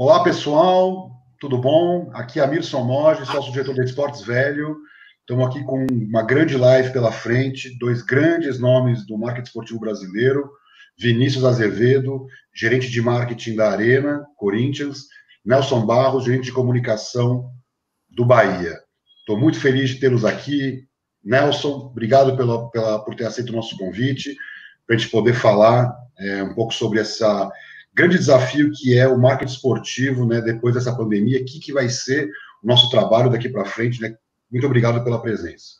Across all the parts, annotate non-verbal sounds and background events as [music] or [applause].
Olá, pessoal, tudo bom? Aqui é Amirson Moge, sócio-diretor da Esportes Velho. Estamos aqui com uma grande live pela frente, dois grandes nomes do marketing esportivo brasileiro, Vinícius Azevedo, gerente de marketing da Arena, Corinthians, Nelson Barros, gerente de comunicação do Bahia. Estou muito feliz de tê-los aqui. Nelson, obrigado pela, pela, por ter aceito o nosso convite, para a gente poder falar é, um pouco sobre essa grande desafio que é o marketing esportivo, né, depois dessa pandemia, o que, que vai ser o nosso trabalho daqui para frente, né? Muito obrigado pela presença.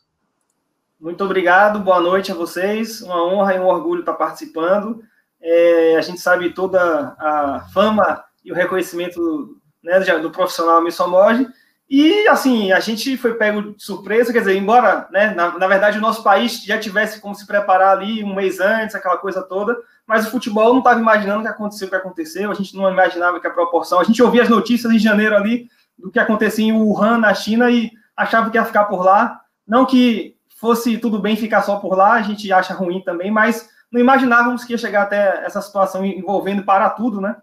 Muito obrigado, boa noite a vocês, uma honra e um orgulho estar participando. É, a gente sabe toda a fama e o reconhecimento né, do profissional Missomoge, e, assim, a gente foi pego de surpresa, quer dizer, embora, né, na, na, verdade, o nosso país já tivesse como se preparar ali um mês antes, aquela coisa toda, mas o futebol não estava imaginando o que aconteceu, o que aconteceu, a gente não imaginava que a proporção, a gente ouvia as notícias em janeiro ali do que acontecia em Wuhan, na China, e achava que ia ficar por lá, não que fosse tudo bem ficar só por lá, a gente acha ruim também, mas não imaginávamos que ia chegar até essa situação envolvendo parar tudo, né?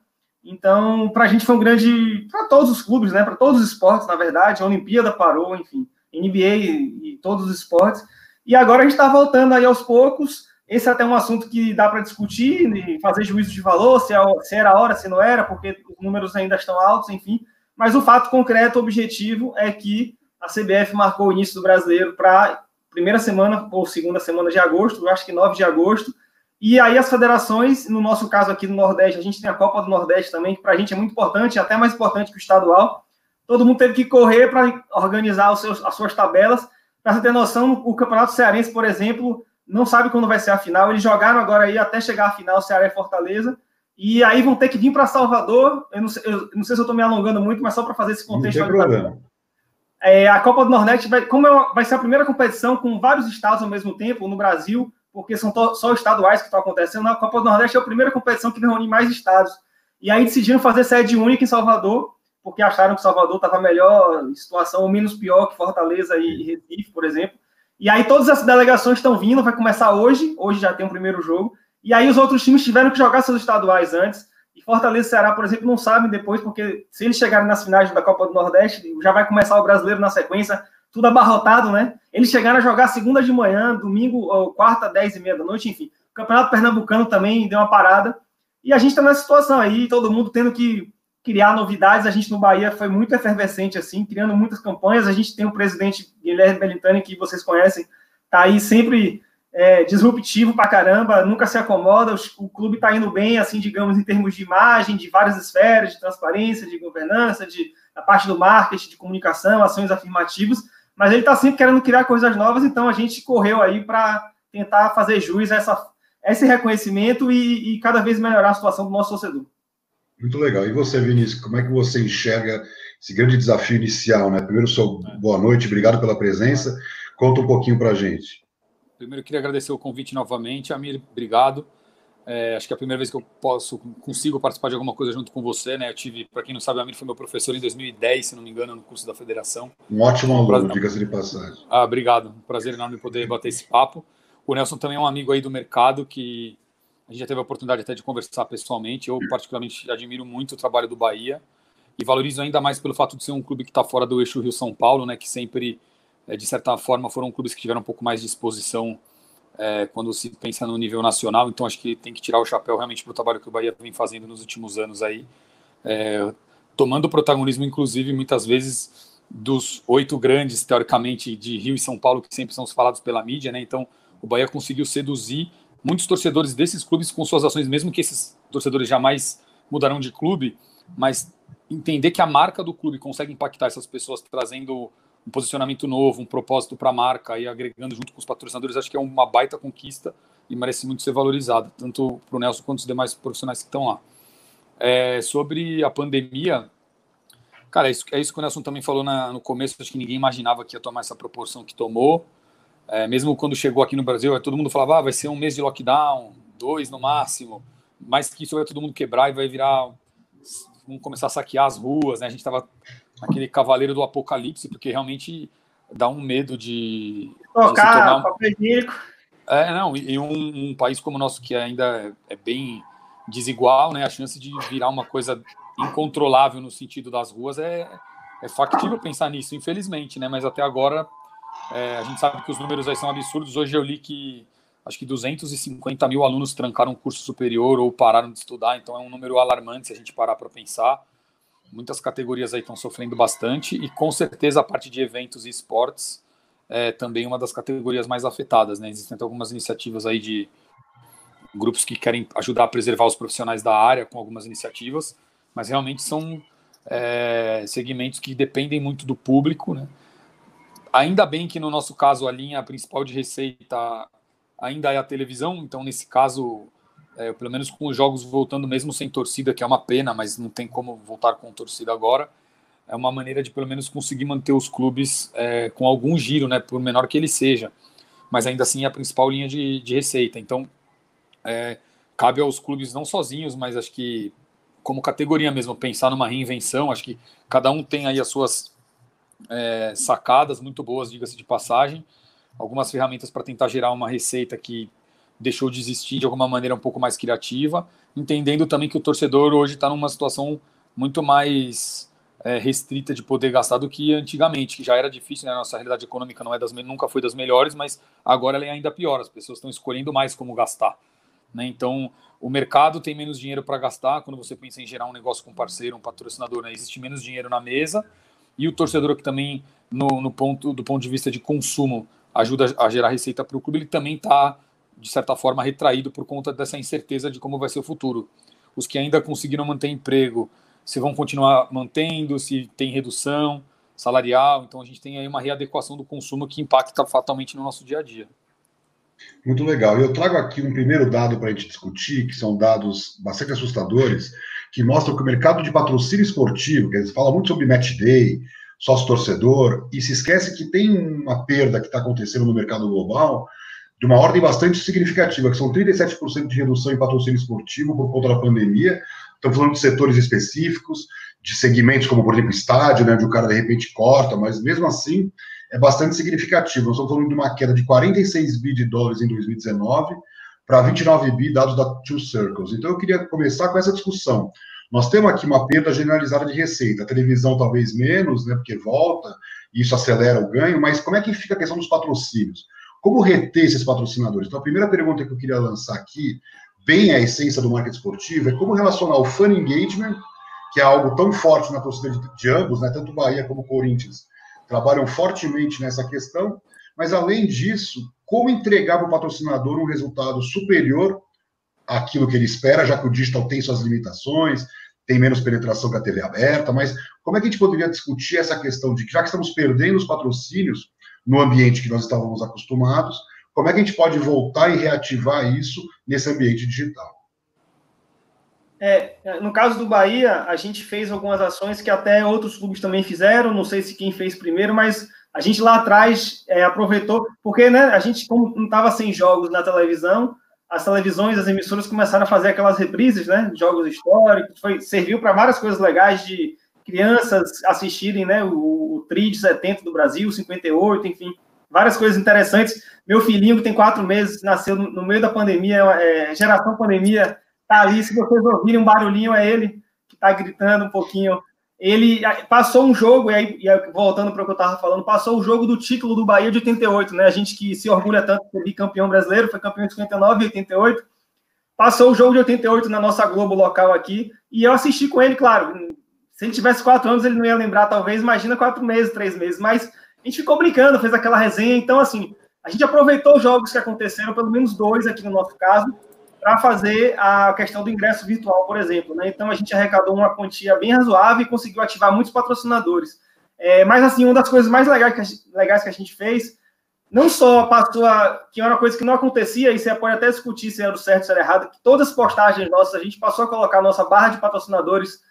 Então, para a gente foi um grande. Para todos os clubes, né? Para todos os esportes, na verdade. A Olimpíada parou, enfim. NBA e todos os esportes. E agora a gente está voltando aí aos poucos. Esse é até um assunto que dá para discutir e fazer juízo de valor, se, é, se era a hora, se não era, porque os números ainda estão altos, enfim. Mas o fato concreto, objetivo, é que a CBF marcou o início do brasileiro para primeira semana ou segunda semana de agosto, eu acho que 9 de agosto, e aí as federações, no nosso caso aqui no Nordeste, a gente tem a Copa do Nordeste também, que para a gente é muito importante, até mais importante que o estadual. Todo mundo teve que correr para organizar os seus, as suas tabelas. Para você ter noção, o Campeonato Cearense, por exemplo, não sabe quando vai ser a final. Eles jogaram agora aí até chegar a final, Ceará e Fortaleza. E aí vão ter que vir para Salvador. Eu não, sei, eu não sei se eu estou me alongando muito, mas só para fazer esse contexto. Não tem problema. É, a Copa do Nordeste vai, como é, vai ser a primeira competição com vários estados ao mesmo tempo no Brasil, porque são só estaduais que estão acontecendo. Na Copa do Nordeste é a primeira competição que reúne mais estados. E aí decidiram fazer sede única em Salvador, porque acharam que Salvador estava melhor, situação ou menos pior que Fortaleza e Recife, por exemplo. E aí todas as delegações estão vindo, vai começar hoje, hoje já tem o primeiro jogo. E aí os outros times tiveram que jogar seus estaduais antes. E Fortaleza e Ceará, por exemplo, não sabem depois, porque se eles chegarem nas finais da Copa do Nordeste, já vai começar o brasileiro na sequência tudo abarrotado, né? Eles chegaram a jogar segunda de manhã, domingo, ou quarta, dez e meia da noite, enfim. O Campeonato Pernambucano também deu uma parada. E a gente está nessa situação aí, todo mundo tendo que criar novidades. A gente no Bahia foi muito efervescente, assim, criando muitas campanhas. A gente tem o presidente Guilherme Belintani, que vocês conhecem, tá aí sempre é, disruptivo pra caramba, nunca se acomoda. O, o clube está indo bem, assim, digamos, em termos de imagem, de várias esferas, de transparência, de governança, de a parte do marketing, de comunicação, ações afirmativas mas ele está sempre querendo criar coisas novas, então a gente correu aí para tentar fazer jus a, essa, esse reconhecimento e, e, cada vez melhorar a situação do nosso torcedor. Muito legal. E você, Vinícius, como é que você enxerga esse grande desafio inicial? Né? Primeiro, sou boa noite, obrigado pela presença. Conta um pouquinho para a gente. Primeiro, eu queria agradecer o convite novamente. Amir, obrigado. É, acho que é a primeira vez que eu posso, consigo participar de alguma coisa junto com você, né? Eu tive, para quem não sabe, o Amir foi meu professor em 2010, se não me engano, no curso da federação. Um ótimo aluno, diga-se de passagem. Ah, obrigado. Prazer enorme poder bater esse papo. O Nelson também é um amigo aí do mercado que a gente já teve a oportunidade até de conversar pessoalmente. Eu, particularmente, admiro muito o trabalho do Bahia e valorizo ainda mais pelo fato de ser um clube que está fora do eixo Rio-São Paulo, né? Que sempre, é, de certa forma, foram clubes que tiveram um pouco mais de exposição é, quando se pensa no nível nacional. Então, acho que tem que tirar o chapéu realmente para o trabalho que o Bahia vem fazendo nos últimos anos aí, é, tomando protagonismo, inclusive, muitas vezes dos oito grandes, teoricamente, de Rio e São Paulo, que sempre são falados pela mídia, né? Então, o Bahia conseguiu seduzir muitos torcedores desses clubes com suas ações, mesmo que esses torcedores jamais mudarão de clube, mas entender que a marca do clube consegue impactar essas pessoas trazendo um posicionamento novo, um propósito para a marca e agregando junto com os patrocinadores, acho que é uma baita conquista e merece muito ser valorizada, tanto para o Nelson quanto os demais profissionais que estão lá. É, sobre a pandemia, cara, é isso, é isso que o Nelson também falou na, no começo, acho que ninguém imaginava que ia tomar essa proporção que tomou. É, mesmo quando chegou aqui no Brasil, todo mundo falava, ah, vai ser um mês de lockdown, dois no máximo, mas que isso vai todo mundo quebrar e vai virar, vamos começar a saquear as ruas, né? A gente estava aquele cavaleiro do apocalipse, porque realmente dá um medo de. Tocar, de É, não, em um, um, país como o nosso, que ainda é, é bem desigual, né? A chance de virar uma coisa incontrolável no sentido das ruas, é, é factível pensar nisso, infelizmente, né? Mas até agora é, a gente sabe que os números aí são absurdos. Hoje eu li que acho que 250 mil alunos trancaram um curso superior ou pararam de estudar, então é um número alarmante se a gente parar para pensar. Muitas categorias aí estão sofrendo bastante e com certeza a parte de eventos e esportes é também uma das categorias mais afetadas, né? Existem algumas iniciativas aí de grupos que querem ajudar a preservar os profissionais da área com algumas iniciativas, mas realmente são é, segmentos que dependem muito do público, né? Ainda bem que no nosso caso a linha principal de receita ainda é a televisão, então nesse caso, é, pelo menos com os jogos voltando mesmo sem torcida, que é uma pena, mas não tem como voltar com torcida agora, é uma maneira de pelo menos conseguir manter os clubes é, com algum giro, né, por menor que ele seja, mas ainda assim é a principal linha de, de receita. Então, é, cabe aos clubes não sozinhos, mas acho que como categoria mesmo, pensar numa reinvenção, acho que cada um tem aí as suas é, sacadas muito boas, diga-se de passagem, algumas ferramentas para tentar gerar uma receita que deixou de existir de alguma maneira um pouco mais criativa, entendendo também que o torcedor hoje está numa situação muito mais é, restrita de poder gastar do que antigamente, que já era difícil, né? A nossa realidade econômica não é das, nunca foi das melhores, mas agora ela é ainda pior, as pessoas estão escolhendo mais como gastar. Né? Então, o mercado tem menos dinheiro para gastar quando você pensa em gerar um negócio com um parceiro, um patrocinador, né? existe menos dinheiro na mesa e o torcedor que também no, no, ponto do ponto de vista de consumo ajuda a gerar receita para o clube, ele também está de certa forma retraído por conta dessa incerteza de como vai ser o futuro. Os que ainda conseguiram manter emprego, se vão continuar mantendo, se tem redução salarial, então a gente tem aí uma readequação do consumo que impacta fatalmente no nosso dia a dia. Muito legal. Eu trago aqui um primeiro dado para a gente discutir, que são dados bastante assustadores, que mostram que o mercado de patrocínio esportivo, que eles falam muito sobre match day, sócio-torcedor, e se esquece que tem uma perda que está acontecendo no mercado global de uma ordem bastante significativa, que são 37% de redução em patrocínio esportivo por conta da pandemia. Estamos falando de setores específicos, de segmentos como, por exemplo, estádio, né, onde o cara de repente corta, mas mesmo assim é bastante significativo. Nós estamos falando de uma queda de 46 bi de dólares em 2019 para 29 bi dados da Two Circles. Então eu queria começar com essa discussão. Nós temos aqui uma perda generalizada de receita, a televisão talvez menos, né, porque volta, isso acelera o ganho, mas como é que fica a questão dos patrocínios? Como reter esses patrocinadores? Então a primeira pergunta que eu queria lançar aqui, bem a essência do marketing esportivo, é como relacionar o fan engagement, que é algo tão forte na torcida de, de ambos, né, tanto Bahia como Corinthians, trabalham fortemente nessa questão, mas além disso, como entregar para o patrocinador um resultado superior àquilo que ele espera, já que o digital tem suas limitações, tem menos penetração que a TV aberta, mas como é que a gente poderia discutir essa questão de que já que estamos perdendo os patrocínios no ambiente que nós estávamos acostumados, como é que a gente pode voltar e reativar isso nesse ambiente digital? É, no caso do Bahia, a gente fez algumas ações que até outros clubes também fizeram, não sei se quem fez primeiro, mas a gente lá atrás é, aproveitou, porque né, a gente, como não estava sem jogos na televisão, as televisões, as emissoras começaram a fazer aquelas reprises, né? Jogos históricos, foi, serviu para várias coisas legais de crianças assistirem, né? O, o TRI de 70 do Brasil, 58, enfim, várias coisas interessantes. Meu filhinho, que tem quatro meses, nasceu no, meio da pandemia, é, geração pandemia, tá ali. Se vocês ouvirem um barulhinho, é ele que está gritando um pouquinho ele passou um jogo, e aí, voltando para o que eu estava falando, passou o jogo do título do Bahia de 88, né? A gente que se orgulha tanto de ser bicampeão brasileiro, foi campeão de 59 e 88. Passou o jogo de 88 na nossa Globo local aqui, e eu assisti com ele, claro. Se ele tivesse quatro anos, ele não ia lembrar, talvez, imagina quatro meses, três meses, mas a gente ficou brincando, fez aquela resenha, então, assim, a gente aproveitou os jogos que aconteceram, pelo menos dois aqui no nosso caso, para fazer a questão do ingresso virtual, por exemplo. Né? Então, a gente arrecadou uma quantia bem razoável e conseguiu ativar muitos patrocinadores. É, mas, assim, uma das coisas mais legais que, gente, legais que a gente fez, não só passou a. que era uma coisa que não acontecia, e você pode até discutir se era certo ou se era errado, que todas as postagens nossas, a gente passou a colocar a nossa barra de patrocinadores,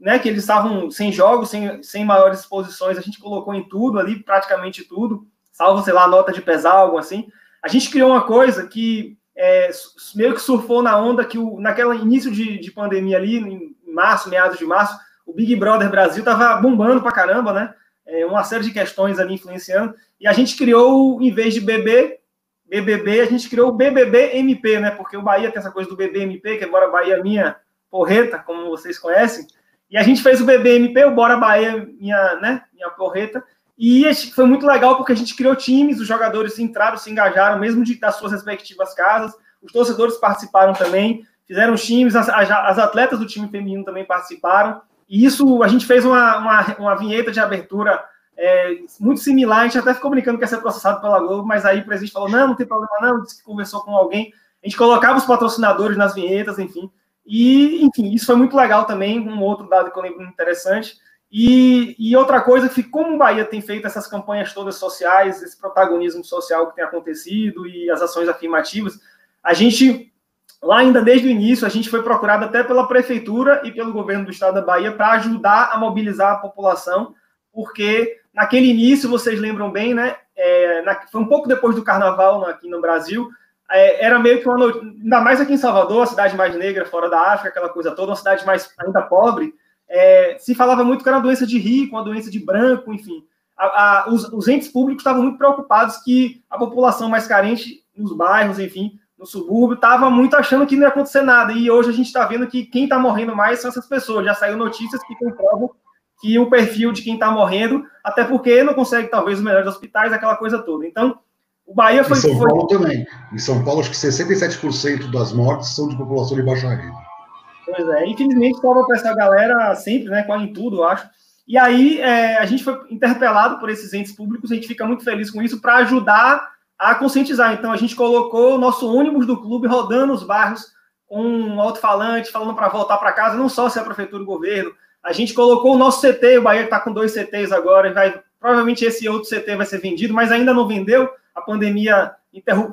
né, que eles estavam sem jogos, sem, sem maiores exposições, a gente colocou em tudo ali, praticamente tudo, salvo, sei lá, nota de pesar, algo assim. A gente criou uma coisa que é, meio que surfou na onda que o, naquele início de, de pandemia ali, em março, meados de março, o Big Brother Brasil estava bombando pra caramba, né? É, uma série de questões ali influenciando. E a gente criou, em vez de BB, BBB, a gente criou o BBB MP, né? Porque o Bahia tem essa coisa do BBMP, que agora Bahia é minha porreta, como vocês conhecem. E a gente fez o BBMP, o Bora Bahia, minha, né, minha porreta, e foi muito legal porque a gente criou times, os jogadores entraram, se engajaram, mesmo de, das suas respectivas casas, os torcedores participaram também, fizeram times, as, as atletas do time feminino também participaram, e isso a gente fez uma, uma, uma vinheta de abertura é, muito similar, a gente até ficou brincando que ia ser processado pela Globo, mas aí o presidente falou, não, não tem problema não, disse que conversou com alguém, a gente colocava os patrocinadores nas vinhetas, enfim, e, enfim, isso foi muito legal também, um outro dado que eu lembro interessante, e, e, outra coisa que, como o Bahia tem feito essas campanhas todas sociais, esse protagonismo social que tem acontecido e as ações afirmativas, a gente, lá ainda desde o início, a gente foi procurado até pela prefeitura e pelo governo do estado da Bahia para ajudar a mobilizar a população, porque naquele início, vocês lembram bem, né? É, na, foi um pouco depois do carnaval aqui no Brasil, é, era meio que uma ainda mais aqui em Salvador, a cidade mais negra, fora da África, aquela coisa toda, uma cidade mais ainda pobre, é, se falava muito que era uma doença de rico, uma doença de branco, enfim. A, a, os, os, entes públicos estavam muito preocupados que a população mais carente nos bairros, enfim, no subúrbio, estava muito achando que não ia acontecer nada. E hoje a gente está vendo que quem está morrendo mais são essas pessoas. Já saiu notícias que comprovam que o perfil de quem está morrendo, até porque não consegue, talvez, os melhores hospitais, aquela coisa toda. Então, o Bahia foi. Em São foi... Paulo também. Em São Paulo, acho que 67% das mortes são de população de baixa renda. Pois é, infelizmente sobra para essa galera sempre, né? Quase em tudo, eu acho. E aí é, a gente foi interpelado por esses entes públicos, a gente fica muito feliz com isso, para ajudar a conscientizar. Então a gente colocou o nosso ônibus do clube rodando os bairros com um alto-falante, falando para voltar para casa, não só se é a prefeitura e o governo. A gente colocou o nosso CT, o Bahia está com dois CTs agora, vai, provavelmente esse outro CT vai ser vendido, mas ainda não vendeu. A pandemia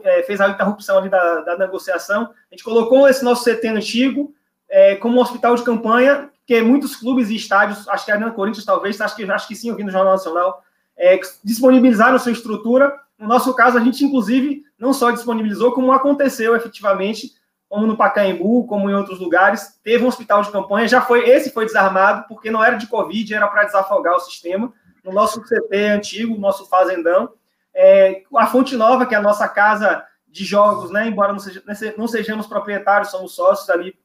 é, fez a interrupção da, da negociação. A gente colocou esse nosso CT antigo, é, como um hospital de campanha, que muitos clubes e estádios, acho que a Arena Corinthians talvez, acho que, acho que sim, eu vi no Jornal Nacional, é, disponibilizaram sua estrutura. No nosso caso, a gente, inclusive, não só disponibilizou, como aconteceu efetivamente, como no Pacaembu, como em outros lugares, teve um hospital de campanha, já foi, esse foi desarmado, porque não era de Covid, era para desafogar o sistema. No nosso CT antigo, nosso fazendão, é, a Fonte Nova, que é a nossa casa de jogos, né, embora não, seja, não sejamos proprietários, somos sócios ali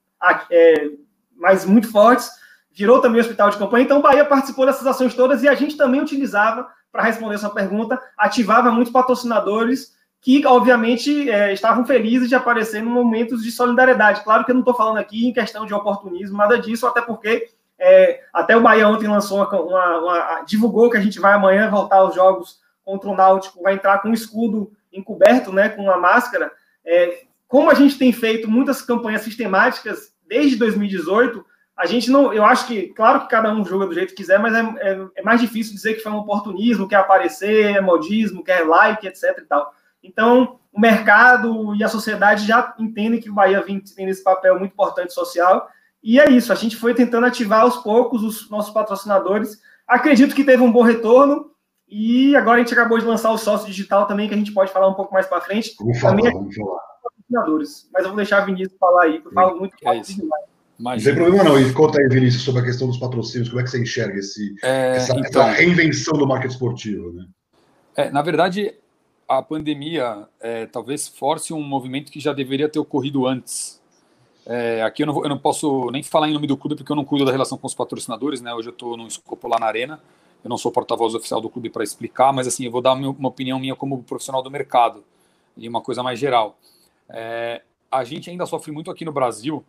é, mas muito fortes, virou também hospital de campanha. Então, o Bahia participou dessas ações todas e a gente também utilizava, para responder sua pergunta, ativava muitos patrocinadores que, obviamente, é, estavam felizes de aparecer em momentos de solidariedade. Claro que eu não estou falando aqui em questão de oportunismo, nada disso, até porque é, até o Bahia ontem lançou uma, uma, uma, divulgou que a gente vai amanhã voltar aos jogos contra o Náutico, vai entrar com um escudo encoberto, né, com uma máscara. É, como a gente tem feito muitas campanhas sistemáticas desde 2018, a gente não. Eu acho que, claro que cada um joga do jeito que quiser, mas é, é, é mais difícil dizer que foi um oportunismo, quer aparecer, é modismo, quer like, etc. e tal. Então, o mercado e a sociedade já entendem que o Bahia tem esse papel muito importante social. E é isso, a gente foi tentando ativar aos poucos os nossos patrocinadores. Acredito que teve um bom retorno. E agora a gente acabou de lançar o sócio digital também, que a gente pode falar um pouco mais para frente. Vamos falar, também, vamos falar patrocinadores. Mas eu vou deixar a Vinícius falar aí, que eu falo muito é isso. Não tem problema não. E conta aí, Vinícius, sobre a questão dos patrocínios. Como é que você enxerga esse, é, essa, então, essa, reinvenção do marketing esportivo? Né? É, na verdade, a pandemia é, talvez force um movimento que já deveria ter ocorrido antes. É, aqui eu não, vou, eu não, posso nem falar em nome do clube porque eu não cuido da relação com os patrocinadores, né? Hoje eu estou no escopo lá na Arena. Eu não sou porta-voz oficial do clube para explicar, mas assim, eu vou dar uma opinião minha como profissional do mercado e uma coisa mais geral. É, a gente ainda sofre muito aqui no Brasil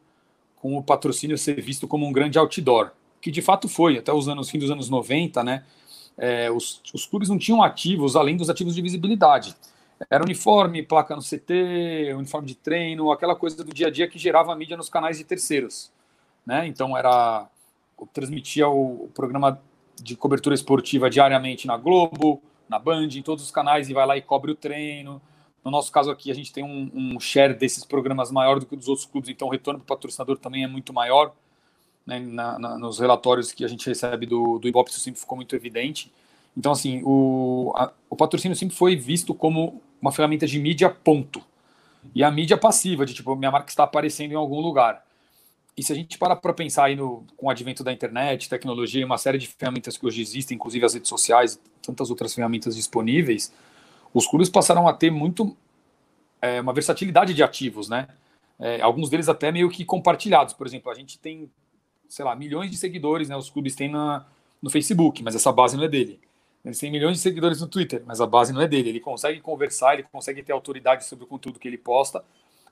com o patrocínio ser visto como um grande outdoor, que de fato foi, até os anos, fim dos anos 90, né? É, os, os clubes não tinham ativos além dos ativos de visibilidade. Era uniforme, placa no CT, uniforme de treino, aquela coisa do dia a dia que gerava mídia nos canais de terceiros. Né? Então era transmitia o, programa de cobertura esportiva diariamente na Globo, na Band, em todos os canais e vai lá e cobre o treino. No nosso caso aqui, a gente tem um, um share desses programas maior do que dos outros clubes, então o retorno para o patrocinador também é muito maior. Né, na, na, nos relatórios que a gente recebe do, do Ibope, isso sempre ficou muito evidente. Então, assim, o, a, o patrocínio sempre foi visto como uma ferramenta de mídia, ponto. E a mídia passiva, de tipo, minha marca está aparecendo em algum lugar. E se a gente parar para pensar aí no, com o advento da internet, tecnologia, uma série de ferramentas que hoje existem, inclusive as redes sociais, tantas outras ferramentas disponíveis, os clubes passaram a ter muito é, uma versatilidade de ativos, né? É, alguns deles até meio que compartilhados. Por exemplo, a gente tem sei lá, milhões de seguidores, né? Os clubes têm na, no Facebook, mas essa base não é dele. Eles têm milhões de seguidores no Twitter, mas a base não é dele. Ele consegue conversar, ele consegue ter autoridade sobre o conteúdo que ele posta,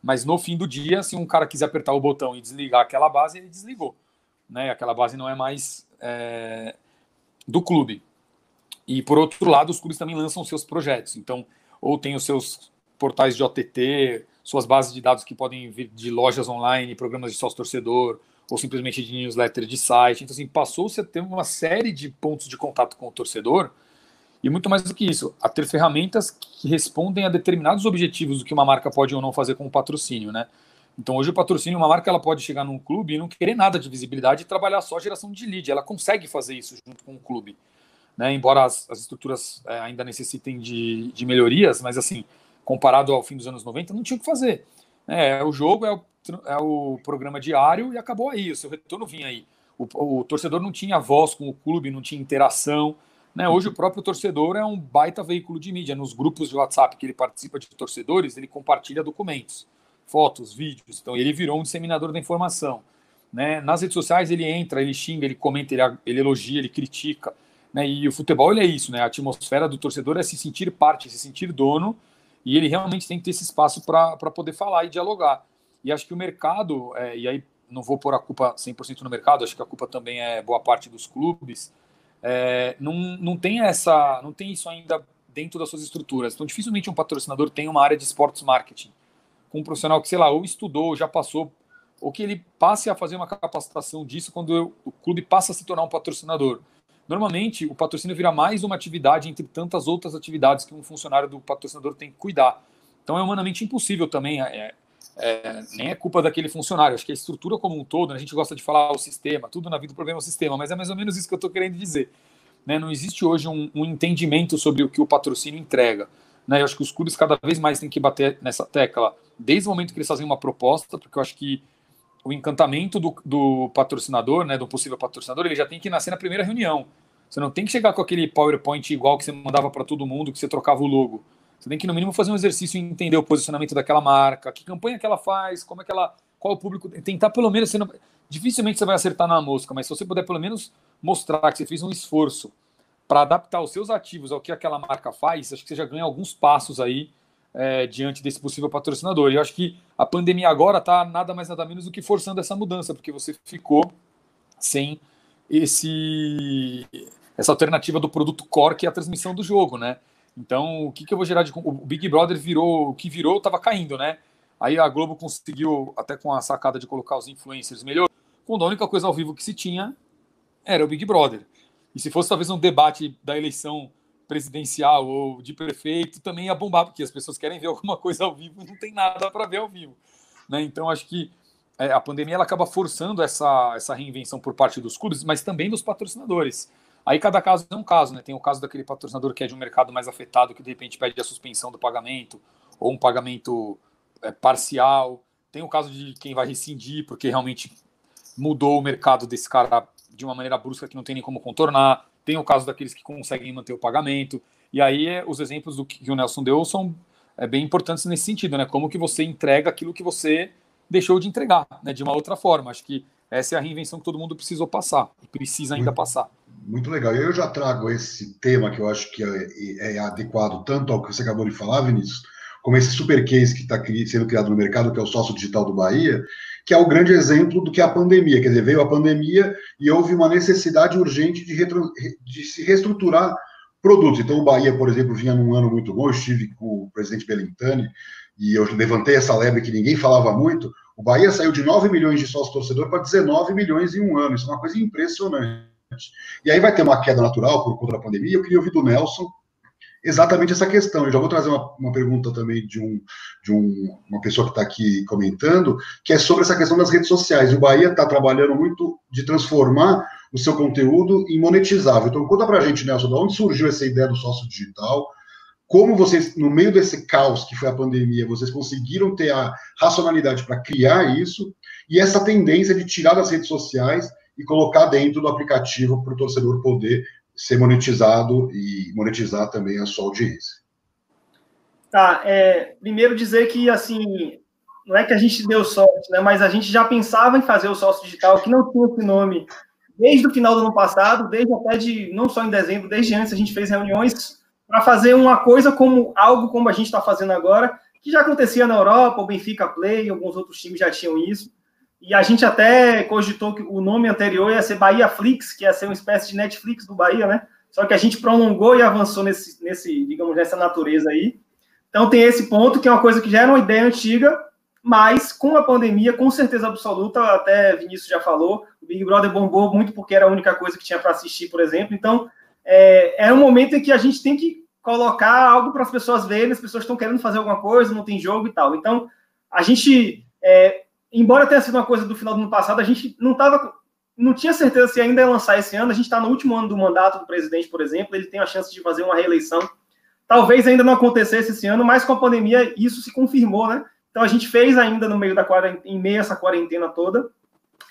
mas no fim do dia, se um cara quiser apertar o botão e desligar aquela base, ele desligou. Né? Aquela base não é mais é, do clube. E por outro lado, os clubes também lançam seus projetos. Então, ou tem os seus portais de OTT, suas bases de dados que podem vir de lojas online, programas de sócio-torcedor, ou simplesmente de newsletter de site. Então, assim, passou-se a ter uma série de pontos de contato com o torcedor, e muito mais do que isso, a ter ferramentas que respondem a determinados objetivos do que uma marca pode ou não fazer com o patrocínio, né? Então, hoje o patrocínio, uma marca ela pode chegar num clube e não querer nada de visibilidade e trabalhar só geração de lead. Ela consegue fazer isso junto com o clube. Né? Embora as, as estruturas é, ainda necessitem de, de melhorias, mas assim, comparado ao fim dos anos 90, não tinha o que fazer. É, o jogo é o, é o programa diário e acabou aí, o seu retorno vinha aí. O, o torcedor não tinha voz com o clube, não tinha interação. Né? Hoje o próprio torcedor é um baita veículo de mídia. Nos grupos de WhatsApp que ele participa de torcedores, ele compartilha documentos, fotos, vídeos. Então ele virou um disseminador da informação. Né? Nas redes sociais ele entra, ele xinga, ele comenta, ele, ele elogia, ele critica. Né? E o futebol ele é isso, né? A atmosfera do torcedor é se sentir parte, se sentir dono, e ele realmente tem que ter esse espaço para poder falar e dialogar. E acho que o mercado, é, e aí não vou pôr a culpa 100% no mercado, acho que a culpa também é boa parte dos clubes, é, não, não tem essa, não tem isso ainda dentro das suas estruturas. Então, dificilmente um patrocinador tem uma área de esportes marketing com um profissional que, sei lá, ou estudou, ou já passou, ou que ele passe a fazer uma capacitação disso quando o clube passa a se tornar um patrocinador. Normalmente, o patrocínio vira mais uma atividade entre tantas outras atividades que um funcionário do patrocinador tem que cuidar. Então, é humanamente impossível também. É, é, nem é culpa daquele funcionário. Acho que a estrutura como um todo, né, a gente gosta de falar o sistema, tudo na vida o problema é o sistema, mas é mais ou menos isso que eu estou querendo dizer. Né? Não existe hoje um, um, entendimento sobre o que o patrocínio entrega. Né? Eu acho que os clubes cada vez mais têm que bater nessa tecla desde o momento que eles fazem uma proposta, porque eu acho que o encantamento do, do patrocinador, né, do possível patrocinador, ele já tem que nascer na primeira reunião. Você não tem que chegar com aquele PowerPoint igual que você mandava para todo mundo, que você trocava o logo. Você tem que, no mínimo, fazer um exercício e entender o posicionamento daquela marca, que campanha que ela faz, como é que ela. qual o público. Tentar pelo menos. Você não, dificilmente você vai acertar na mosca, mas se você puder pelo menos mostrar que você fez um esforço para adaptar os seus ativos ao que aquela marca faz, acho que você já ganha alguns passos aí é, diante desse possível patrocinador. E eu acho que a pandemia agora está nada mais nada menos do que forçando essa mudança, porque você ficou sem esse essa alternativa do produto core que é a transmissão do jogo, né? Então, o que, que eu vou gerar de. O Big Brother virou. O que virou estava caindo, né? Aí a Globo conseguiu, até com a sacada de colocar os influencers melhor, quando a única coisa ao vivo que se tinha era o Big Brother. E se fosse talvez um debate da eleição presidencial ou de prefeito, também ia bombar, porque as pessoas querem ver [laughs] alguma coisa ao vivo e não tem nada para ver ao vivo. Né? Então, acho que é, a pandemia ela acaba forçando essa, essa reinvenção por parte dos clubes, mas também dos patrocinadores. Aí cada caso é um caso, né? Tem o caso daquele patrocinador que é de um mercado mais afetado, que de repente pede a suspensão do pagamento, ou um pagamento é, parcial. Tem o caso de quem vai rescindir, porque realmente mudou o mercado desse cara de uma maneira brusca que não tem nem como contornar. Tem o caso daqueles que conseguem manter o pagamento. E aí é, os exemplos do que o Nelson deu são é, bem importantes nesse sentido, né? Como que você entrega aquilo que você deixou de entregar, né? De uma outra forma. Acho que essa é a reinvenção que todo mundo precisou passar e precisa ainda passar. Muito legal. Eu já trago esse tema que eu acho que é, é adequado tanto ao que você acabou de falar, Vinícius, como esse super case que está sendo criado no mercado, que é o sócio digital do Bahia, que é o grande exemplo do que é a pandemia. Quer dizer, veio a pandemia e houve uma necessidade urgente de, de se reestruturar produtos. Então, o Bahia, por exemplo, vinha num ano muito bom. Eu estive com o presidente Belintani e eu levantei essa lebre que ninguém falava muito. O Bahia saiu de 9 milhões de sócios torcedor para 19 milhões em um ano. Isso é uma coisa impressionante. E aí vai ter uma queda natural por conta da pandemia. Eu queria ouvir do Nelson exatamente essa questão. Eu já vou trazer uma, uma pergunta também de, um, de um, uma pessoa que está aqui comentando, que é sobre essa questão das redes sociais. O Bahia está trabalhando muito de transformar o seu conteúdo em monetizável. Então, conta para a gente, Nelson, de onde surgiu essa ideia do sócio digital? Como vocês, no meio desse caos que foi a pandemia, vocês conseguiram ter a racionalidade para criar isso e essa tendência de tirar das redes sociais e colocar dentro do aplicativo para o torcedor poder ser monetizado e monetizar também a sua audiência. Tá, é, primeiro dizer que, assim, não é que a gente deu sorte, né? Mas a gente já pensava em fazer o sócio digital, que não tinha esse nome desde o final do ano passado, desde até de, não só em dezembro, desde antes a gente fez reuniões para fazer uma coisa como algo como a gente está fazendo agora, que já acontecia na Europa, o Benfica Play, alguns outros times já tinham isso. E a gente até cogitou que o nome anterior ia ser Bahia Flix, que ia ser uma espécie de Netflix do Bahia, né? Só que a gente prolongou e avançou nesse, nesse digamos, nessa natureza aí. Então tem esse ponto, que é uma coisa que já era uma ideia antiga, mas com a pandemia, com certeza absoluta, até Vinícius já falou, o Big Brother bombou muito porque era a única coisa que tinha para assistir, por exemplo. Então, é, é um momento em que a gente tem que colocar algo para as pessoas verem, as pessoas estão querendo fazer alguma coisa, não tem jogo e tal. Então, a gente, é, embora tenha sido uma coisa do final do ano passado, a gente não tava, não tinha certeza se ainda ia lançar esse ano. A gente está no último ano do mandato do presidente, por exemplo, ele tem a chance de fazer uma reeleição. Talvez ainda não acontecesse esse ano, mas com a pandemia isso se confirmou, né? Então a gente fez ainda no meio da quarentena, em meio a essa quarentena toda.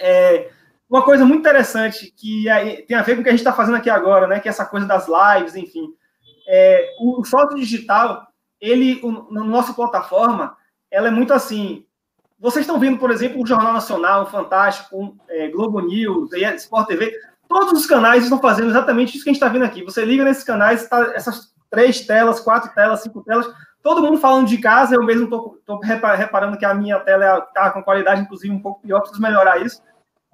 É, uma coisa muito interessante que é, tem a ver com o que a gente está fazendo aqui agora, né? Que é essa coisa das lives, enfim. É, o, o sócio digital, ele, na nossa plataforma, ela é muito assim. Vocês estão vendo, por exemplo, o Jornal Nacional, o Fantástico, é, Globo News, Sport TV, todos os canais estão fazendo exatamente isso que a gente está vendo aqui. Você liga nesses canais, tá, essas três telas, quatro telas, cinco telas, todo mundo falando de casa, eu mesmo estou reparando que a minha tela está com qualidade, inclusive, um pouco pior, preciso melhorar isso.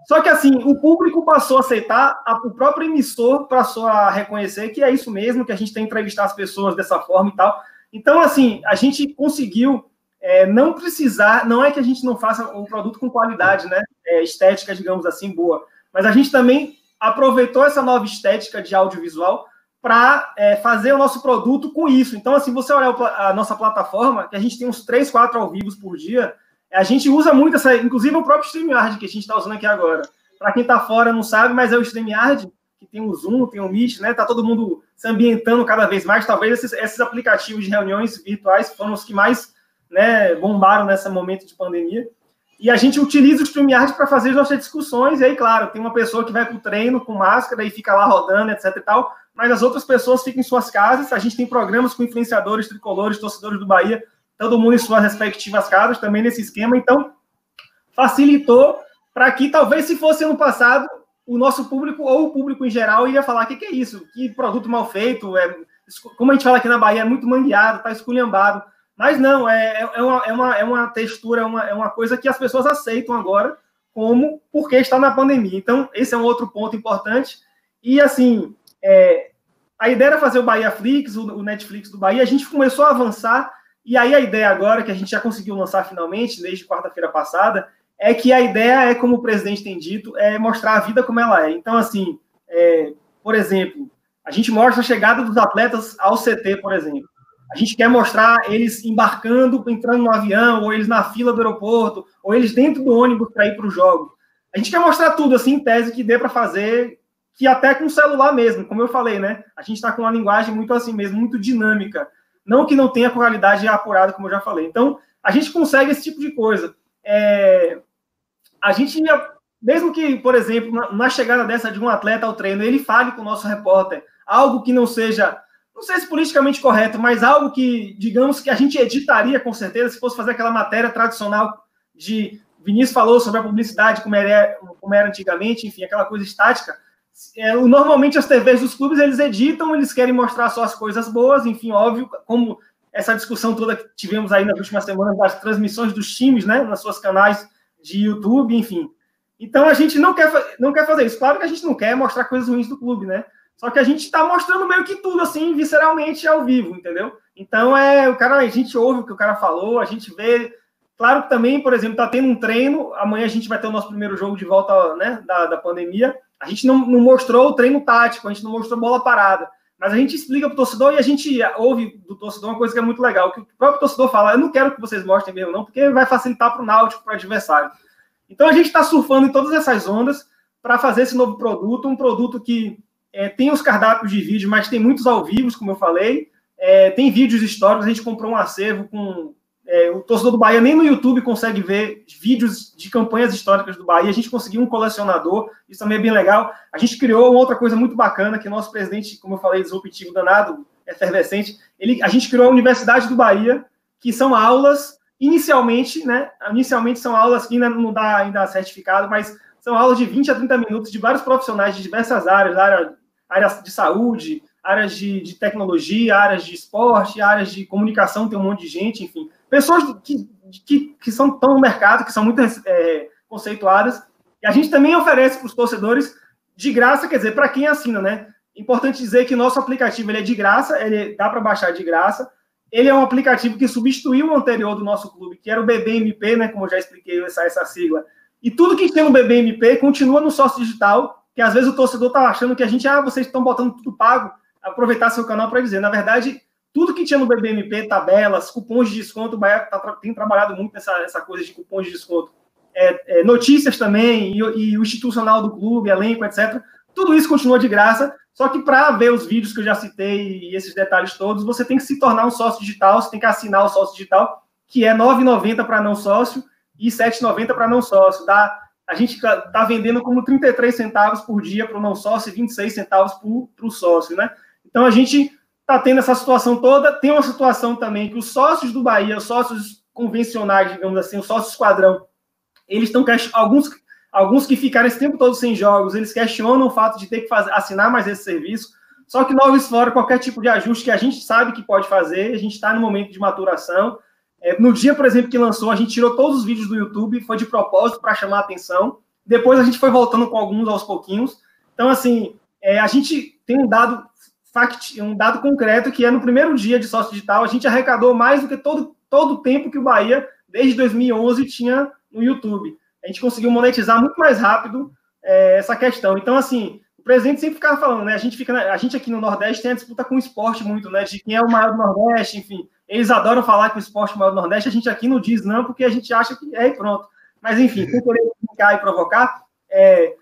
Só que, assim, o público passou a aceitar, a, o próprio emissor passou a reconhecer que é isso mesmo, que a gente tem que entrevistar as pessoas dessa forma e tal. Então, assim, a gente conseguiu é, não precisar, não é que a gente não faça um produto com qualidade, né, é, estética, digamos assim, boa, mas a gente também aproveitou essa nova estética de audiovisual para é, fazer o nosso produto com isso. Então, assim, você olhar a nossa plataforma, que a gente tem uns 3, 4 ao vivo por dia, a gente usa muito essa, inclusive o próprio StreamYard que a gente está usando aqui agora. Para quem está fora não sabe, mas é o StreamYard, que tem o Zoom, tem o Meet, né? Tá todo mundo se ambientando cada vez mais. Talvez esses, esses aplicativos de reuniões virtuais foram os que mais né, bombaram nesse momento de pandemia. E a gente utiliza o StreamYard para fazer as nossas discussões. E aí, claro, tem uma pessoa que vai para o treino com máscara e fica lá rodando, etc e tal mas as outras pessoas ficam em suas casas. A gente tem programas com influenciadores, tricolores, torcedores do Bahia, todo mundo em suas respectivas casas, também nesse esquema. Então, facilitou para que, talvez, se fosse ano passado, o nosso público, ou o público em geral, ia falar: o que, que, é isso? Que produto mal feito? É, como a gente fala aqui na Bahia, é muito mangueado, está esculhambado. Mas não, é, é, é, uma, é, uma, é uma textura, é uma, é uma coisa que as pessoas aceitam agora, como porque está na pandemia. Então, esse é um outro ponto importante. E, assim, é, a ideia era fazer o Bahia Flix, o, o, Netflix do Bahia, a gente começou a avançar, e aí a ideia agora, que a gente já conseguiu lançar finalmente, desde quarta-feira passada, é que a ideia é, como o presidente tem dito, é mostrar a vida como ela é. Então, assim, é, por exemplo, a gente mostra a chegada dos atletas ao CT, por exemplo. A gente quer mostrar eles embarcando, entrando no avião, ou eles na fila do aeroporto, ou eles dentro do ônibus para ir para o jogo. A gente quer mostrar tudo, assim, em tese, que dê para fazer que até com celular mesmo, como eu falei, né? A gente está com uma linguagem muito assim mesmo, muito dinâmica. Não que não tenha qualidade apurada, como eu já falei. Então, a gente consegue esse tipo de coisa. É... A gente, mesmo que, por exemplo, na chegada dessa de um atleta ao treino, ele fale com o nosso repórter algo que não seja, não sei se politicamente correto, mas algo que, digamos, que a gente editaria com certeza se fosse fazer aquela matéria tradicional de Vinícius falou sobre a publicidade como era, como era antigamente, enfim, aquela coisa estática é, normalmente as TVs dos clubes eles editam, eles querem mostrar só as coisas boas, enfim, óbvio, como essa discussão toda que tivemos aí nas últimas semanas das transmissões dos times, né, nas suas canais de YouTube, enfim. Então a gente não quer, não quer fazer isso. Claro que a gente não quer mostrar coisas ruins do clube, né? Só que a gente está mostrando meio que tudo assim, visceralmente ao vivo, entendeu? Então é o cara, a gente ouve o que o cara falou, a gente vê. Claro que também, por exemplo, tá tendo um treino. Amanhã a gente vai ter o nosso primeiro jogo de volta, né, da, da pandemia. A gente não, não mostrou o treino tático, a gente não mostrou bola parada. Mas a gente explica para o torcedor e a gente ouve do torcedor uma coisa que é muito legal, que o próprio torcedor fala, eu não quero que vocês mostrem mesmo não, porque vai facilitar para o Náutico, para o adversário. Então a gente está surfando em todas essas ondas para fazer esse novo produto, um produto que é, tem os cardápios de vídeo, mas tem muitos ao vivo, como eu falei, é, tem vídeos históricos, a gente comprou um acervo com é, o torcedor do Bahia nem no YouTube consegue ver vídeos de campanhas históricas do Bahia. A gente conseguiu um colecionador, isso também é bem legal. A gente criou uma outra coisa muito bacana, que nosso presidente, como eu falei, disruptivo danado, efervescente, ele, a gente criou a Universidade do Bahia, que são aulas inicialmente, né? Inicialmente são aulas que ainda não dá ainda certificado, mas são aulas de 20 a 30 minutos de vários profissionais de diversas áreas, área, áreas de saúde, áreas de, de, tecnologia, áreas de esporte, áreas de comunicação, tem um monte de gente, enfim. Pessoas que, que, que são tão no mercado, que são muito é, conceituadas. E a gente também oferece para os torcedores de graça, quer dizer, para quem assina, né? Importante dizer que nosso aplicativo ele é de graça, ele dá para baixar de graça. Ele é um aplicativo que substituiu o anterior do nosso clube, que era o BBMP, né? Como eu já expliquei essa, essa sigla. E tudo que tem no BBMP continua no sócio digital, que às vezes o torcedor está achando que a gente, ah, vocês estão botando tudo pago, aproveitar seu canal para dizer. Na verdade, tudo que tinha no BBMP, tabelas, cupons de desconto, o Bahia tá, tem trabalhado muito nessa, nessa coisa de cupons de desconto. É, é, notícias também, e, e, o institucional do clube, elenco, etc. Tudo isso continua de graça, só que para ver os vídeos que eu já citei e esses detalhes todos, você tem que se tornar um sócio digital, você tem que assinar o sócio digital, que é R$ 9,90 para não sócio e R$ 7,90 para não sócio. Dá, a gente está tá vendendo como 33 centavos por dia para o não sócio e 26 centavos para o sócio, né? Então a gente está tendo essa situação toda. Tem uma situação também que os sócios do Bahia, os sócios convencionais, digamos assim, os sócios esquadrão, eles estão alguns alguns que ficaram esse tempo todo sem jogos, eles questionam o fato de ter que fazer, assinar mais esse serviço. Só que nós fora qualquer tipo de ajuste que a gente sabe que pode fazer, a gente está no momento de maturação. É, no dia, por exemplo, que lançou, a gente tirou todos os vídeos do YouTube, foi de propósito para chamar a atenção. Depois a gente foi voltando com alguns aos pouquinhos. Então, assim, é, a gente tem um dado fact, um dado concreto que é no primeiro dia de sócio digital, a gente arrecadou mais do que todo, todo o tempo que o Bahia, desde 2011, tinha no YouTube. A gente conseguiu monetizar muito mais rápido é, essa questão. Então, assim, o presidente sempre ficava falando, né? A gente, fica, a gente aqui no Nordeste tem a disputa com o esporte muito, né? De quem é o maior do Nordeste, enfim. Eles adoram falar que o esporte maior do Nordeste, a gente aqui não diz não, porque a gente acha que é e pronto. Mas, enfim, sem querer brincar e provocar, é,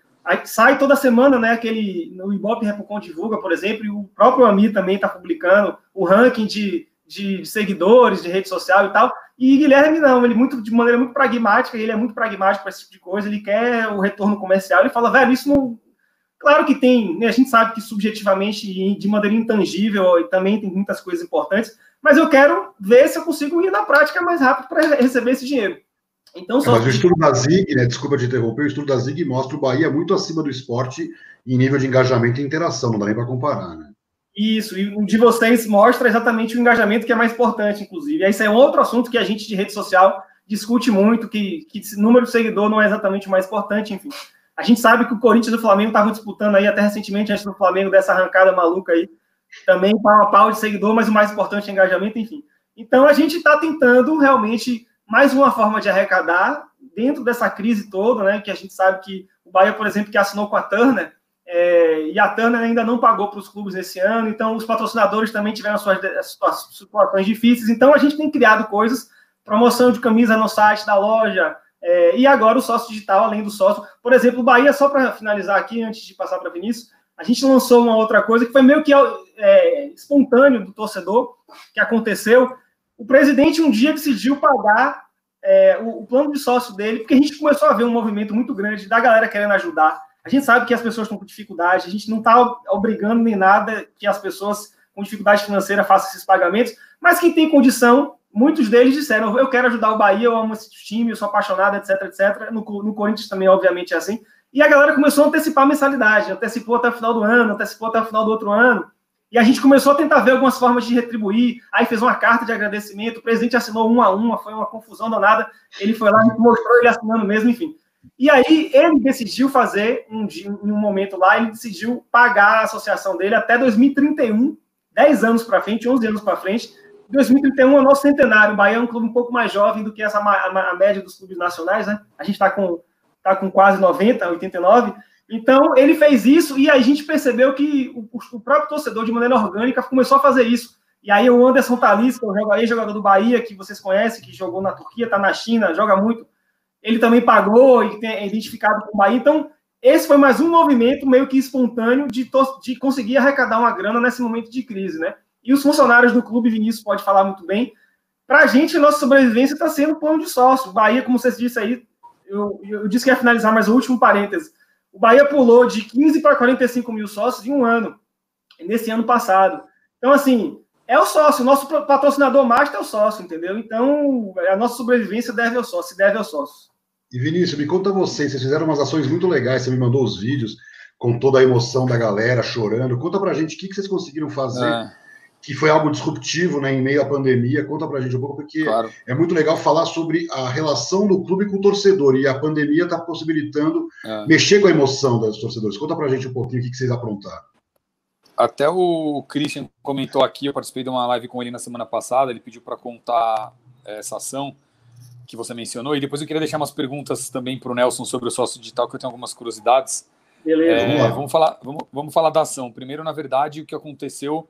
sai toda semana, né? Aquele. O Ibope Repocon divulga, por exemplo, e o próprio Ami também está publicando o ranking de, de, seguidores, de rede social e tal. E Guilherme não, ele muito de maneira muito pragmática, ele é muito pragmático para esse tipo de coisa, ele quer o retorno comercial, ele fala, velho, isso não, Claro que tem, né, a gente sabe que subjetivamente e de maneira intangível e também tem muitas coisas importantes, mas eu quero ver se eu consigo ir na prática mais rápido para receber esse dinheiro. Então, é, mas o estudo da ZIG, né, desculpa te interromper, o estudo da ZIG mostra o Bahia muito acima do esporte em nível de engajamento e interação, não dá nem para comparar, né? Isso, e o de vocês mostra exatamente o engajamento que é mais importante, inclusive. Esse é um outro assunto que a gente de rede social discute muito, que, que número de seguidor não é exatamente o mais importante, enfim. A gente sabe que o Corinthians e o Flamengo estavam disputando aí até recentemente, antes do Flamengo dessa arrancada maluca aí, também pau a pau de seguidor, mas o mais importante é engajamento, enfim. Então a gente está tentando realmente mais uma forma de arrecadar dentro dessa crise toda, né? Que a gente sabe que o Bahia, por exemplo, que assinou com a Turner, é, e a Turner ainda não pagou para os clubes esse ano, então os patrocinadores também tiveram suas, situações difíceis. Então a gente tem criado coisas, promoção de camisa no site da loja, é, e agora o sócio digital, além do sócio. Por exemplo, o Bahia, só para finalizar aqui, antes de passar para Vinícius, a gente lançou uma outra coisa que foi meio que é, espontâneo do torcedor, que aconteceu. O presidente um dia decidiu pagar é, o, o, plano de sócio dele, porque a gente começou a ver um movimento muito grande da galera querendo ajudar. A gente sabe que as pessoas estão com dificuldade, a gente não está obrigando nem nada que as pessoas com dificuldade financeira façam esses pagamentos, mas quem tem condição muitos deles disseram: eu quero ajudar o Bahia, eu amo esse time, eu sou apaixonado, etc, etc. No, no Corinthians também, obviamente, é assim. E a galera começou a antecipar a mensalidade, antecipou até o final do ano, antecipou até o final do outro ano. E a gente começou a tentar ver algumas formas de retribuir. Aí fez uma carta de agradecimento, o presidente assinou uma a uma, foi uma confusão danada. Ele foi lá e mostrou ele assinando mesmo, enfim. E aí ele decidiu fazer, um, em um momento lá, ele decidiu pagar a associação dele até 2031, 10 anos para frente, 11 anos para frente, 2031 é o nosso centenário. O Bahia é um clube um pouco mais jovem do que essa a, a média dos clubes nacionais, né? A gente está com, tá com quase 90, 89. Então, ele fez isso e a gente percebeu que o, o próprio torcedor, de maneira orgânica, começou a fazer isso. E aí o Anderson Talisca, o ex-jogador do Bahia, que vocês conhecem, que jogou na Turquia, está na China, joga muito, ele também pagou e é identificado com o Bahia. Então, esse foi mais um movimento meio que espontâneo de, de conseguir arrecadar uma grana nesse momento de crise, né? E os funcionários do clube, Vinícius pode falar muito bem. Para a gente, nossa sobrevivência está sendo plano de sócio. Bahia, como você disse aí, eu, eu disse que ia finalizar, mas o último parêntese. O Bahia pulou de 15 para 45 mil sócios em um ano, nesse ano passado. Então, assim, é o sócio. Nosso patrocinador master é o sócio, entendeu? Então, a nossa sobrevivência deve ao sócio, se deve ao sócio. E Vinícius, me conta você, vocês fizeram umas ações muito legais, você me mandou os vídeos com toda a emoção da galera chorando. Conta pra gente o que, que vocês conseguiram fazer, é. Que foi algo disruptivo né, em meio à pandemia. Conta pra gente um pouco, porque claro. é muito legal falar sobre a relação do clube com o torcedor, e a pandemia está possibilitando é. mexer com a emoção dos torcedores. Conta pra gente um pouquinho o que, que vocês aprontaram. Até o Christian comentou aqui, eu participei de uma live com ele na semana passada, ele pediu para contar eh, essa ação que você mencionou, e depois eu queria deixar umas perguntas também para o Nelson sobre o sócio digital, que eu tenho algumas curiosidades. Beleza. É, vamos, falar, vamos, vamos falar da ação. Primeiro, na verdade, o que aconteceu,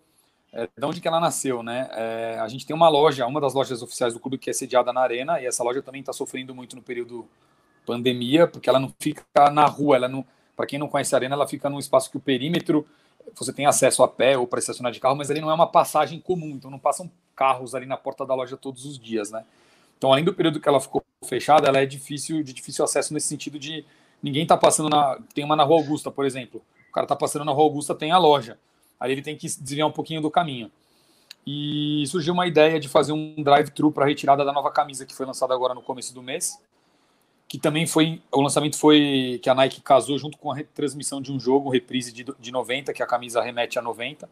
é, de onde que ela nasceu, né? É, a gente tem uma loja, uma das lojas oficiais do clube que é sediada na Arena, e essa loja também está sofrendo muito no período pandemia, porque ela não fica na rua, ela não, para quem não conhece a Arena, ela fica num espaço que o perímetro você tem acesso a pé ou para estacionar de carro, mas ali não é uma passagem comum, então não passam carros ali na porta da loja todos os dias, né? Então, além do período que ela ficou fechada, ela é difícil de difícil acesso nesse sentido de ninguém tá passando na tem uma na Rua Augusta, por exemplo. O cara tá passando na Rua Augusta, tem a loja. Aí ele tem que desviar um pouquinho do caminho. E surgiu uma ideia de fazer um drive-thru para retirada da nova camisa que foi lançada agora no começo do mês que também foi o lançamento foi que a Nike casou junto com a retransmissão de um jogo, reprise de, de 90, que a camisa remete a 90.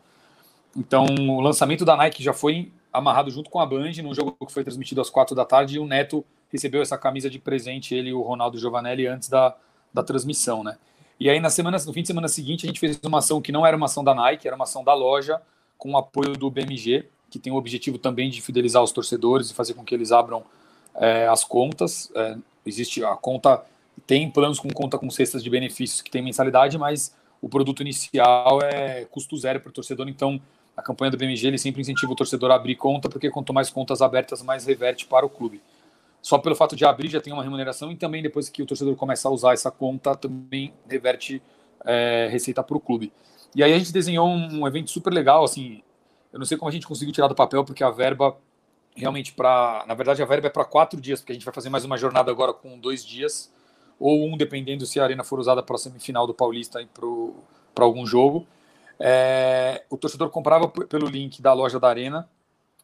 Então, o lançamento da Nike já foi amarrado junto com a Band num jogo que foi transmitido às quatro da tarde e o Neto recebeu essa camisa de presente, ele e o Ronaldo Giovanelli, antes da, da transmissão, né? E aí, na semana, no fim de semana seguinte, a gente fez uma ação que não era uma ação da Nike, era uma ação da loja, com o apoio do BMG, que tem o objetivo também de fidelizar os torcedores e fazer com que eles abram é, as contas. É, Existe a conta, tem planos com conta com cestas de benefícios que tem mensalidade, mas o produto inicial é custo zero para o torcedor. Então, a campanha do BMG ele sempre incentiva o torcedor a abrir conta, porque quanto mais contas abertas, mais reverte para o clube. Só pelo fato de abrir já tem uma remuneração e também depois que o torcedor começa a usar essa conta, também reverte é, receita para o clube. E aí a gente desenhou um evento super legal, assim, eu não sei como a gente conseguiu tirar do papel, porque a verba realmente para. Na verdade, a verba é para quatro dias, porque a gente vai fazer mais uma jornada agora com dois dias, ou um, dependendo se a arena for usada para a semifinal do Paulista e para algum jogo. É, o torcedor comprava pelo link da loja da arena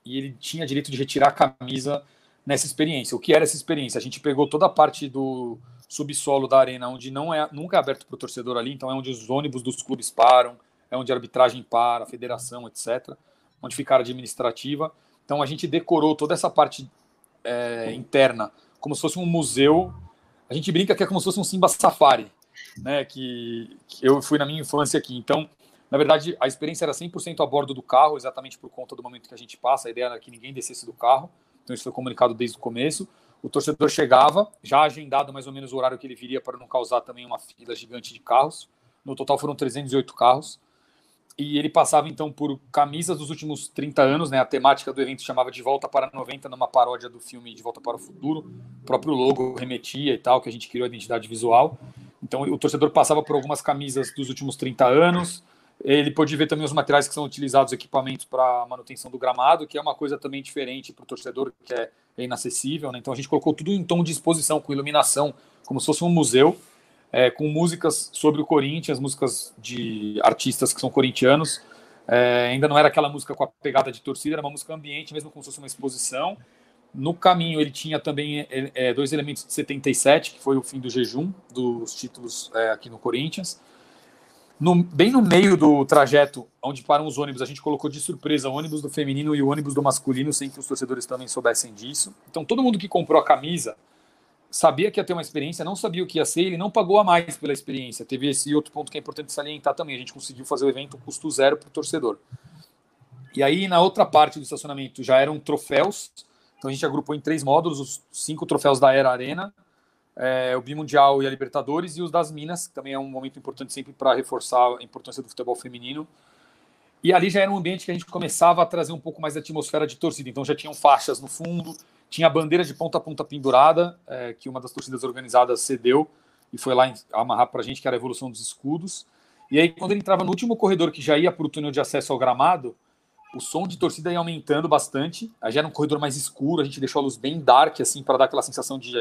e ele tinha direito de retirar a camisa nessa experiência. O que era essa experiência? A gente pegou toda a parte do subsolo da arena, onde não é nunca é aberto para o torcedor ali, então é onde os ônibus dos clubes param, é onde a arbitragem para, a federação, etc., onde fica a administrativa. Então a gente decorou toda essa parte é, interna como se fosse um museu. A gente brinca que é como se fosse um Simba Safari, né? Que, que eu fui na minha infância aqui. Então, na verdade, a experiência era 100% a bordo do carro, exatamente por conta do momento que a gente passa. A ideia era que ninguém descesse do carro. Então isso foi comunicado desde o começo. O torcedor chegava, já agendado mais ou menos o horário que ele viria para não causar também uma fila gigante de carros. No total foram 308 carros e ele passava então por camisas dos últimos 30 anos, né? A temática do evento chamava De Volta para 90, numa paródia do filme De Volta para o Futuro. O próprio logo remetia e tal, que a gente criou a identidade visual. Então o torcedor passava por algumas camisas dos últimos 30 anos. Ele pôde ver também os materiais que são utilizados, equipamentos para manutenção do gramado, que é uma coisa também diferente para o torcedor, que é inacessível. Né? Então a gente colocou tudo em tom de exposição, com iluminação, como se fosse um museu é, com músicas sobre o Corinthians, músicas de artistas que são corintianos. É, ainda não era aquela música com a pegada de torcida, era uma música ambiente, mesmo como se fosse uma exposição. No caminho, ele tinha também é, é dois elementos de 77, que foi o fim do jejum dos títulos é, aqui no Corinthians. No, bem no meio do trajeto, onde param os ônibus, a gente colocou de surpresa o ônibus do feminino e o ônibus do masculino, sem que os torcedores também soubessem disso. Então, todo mundo que comprou a camisa sabia que ia ter uma experiência, não sabia o que ia ser, ele não pagou a mais pela experiência. Teve esse outro ponto que é importante salientar também. A gente conseguiu fazer o evento custo zero para o torcedor. E aí, na outra parte do estacionamento, já eram troféus. Então, a gente agrupou em três módulos: os cinco troféus da Era Arena, é, o Bimundial e a Libertadores, e os das Minas, que também é um momento importante sempre para reforçar a importância do futebol feminino. E ali já era um ambiente que a gente começava a trazer um pouco mais de atmosfera de torcida. Então, já tinham faixas no fundo, tinha a bandeira de ponta a ponta pendurada, é, que uma das torcidas organizadas cedeu e foi lá amarrar para a gente, que era a evolução dos escudos. E aí, quando ele entrava no último corredor, que já ia para o túnel de acesso ao gramado, o som de torcida ia aumentando bastante. Aí já era um corredor mais escuro, a gente deixou a luz bem dark, assim, para dar aquela sensação de,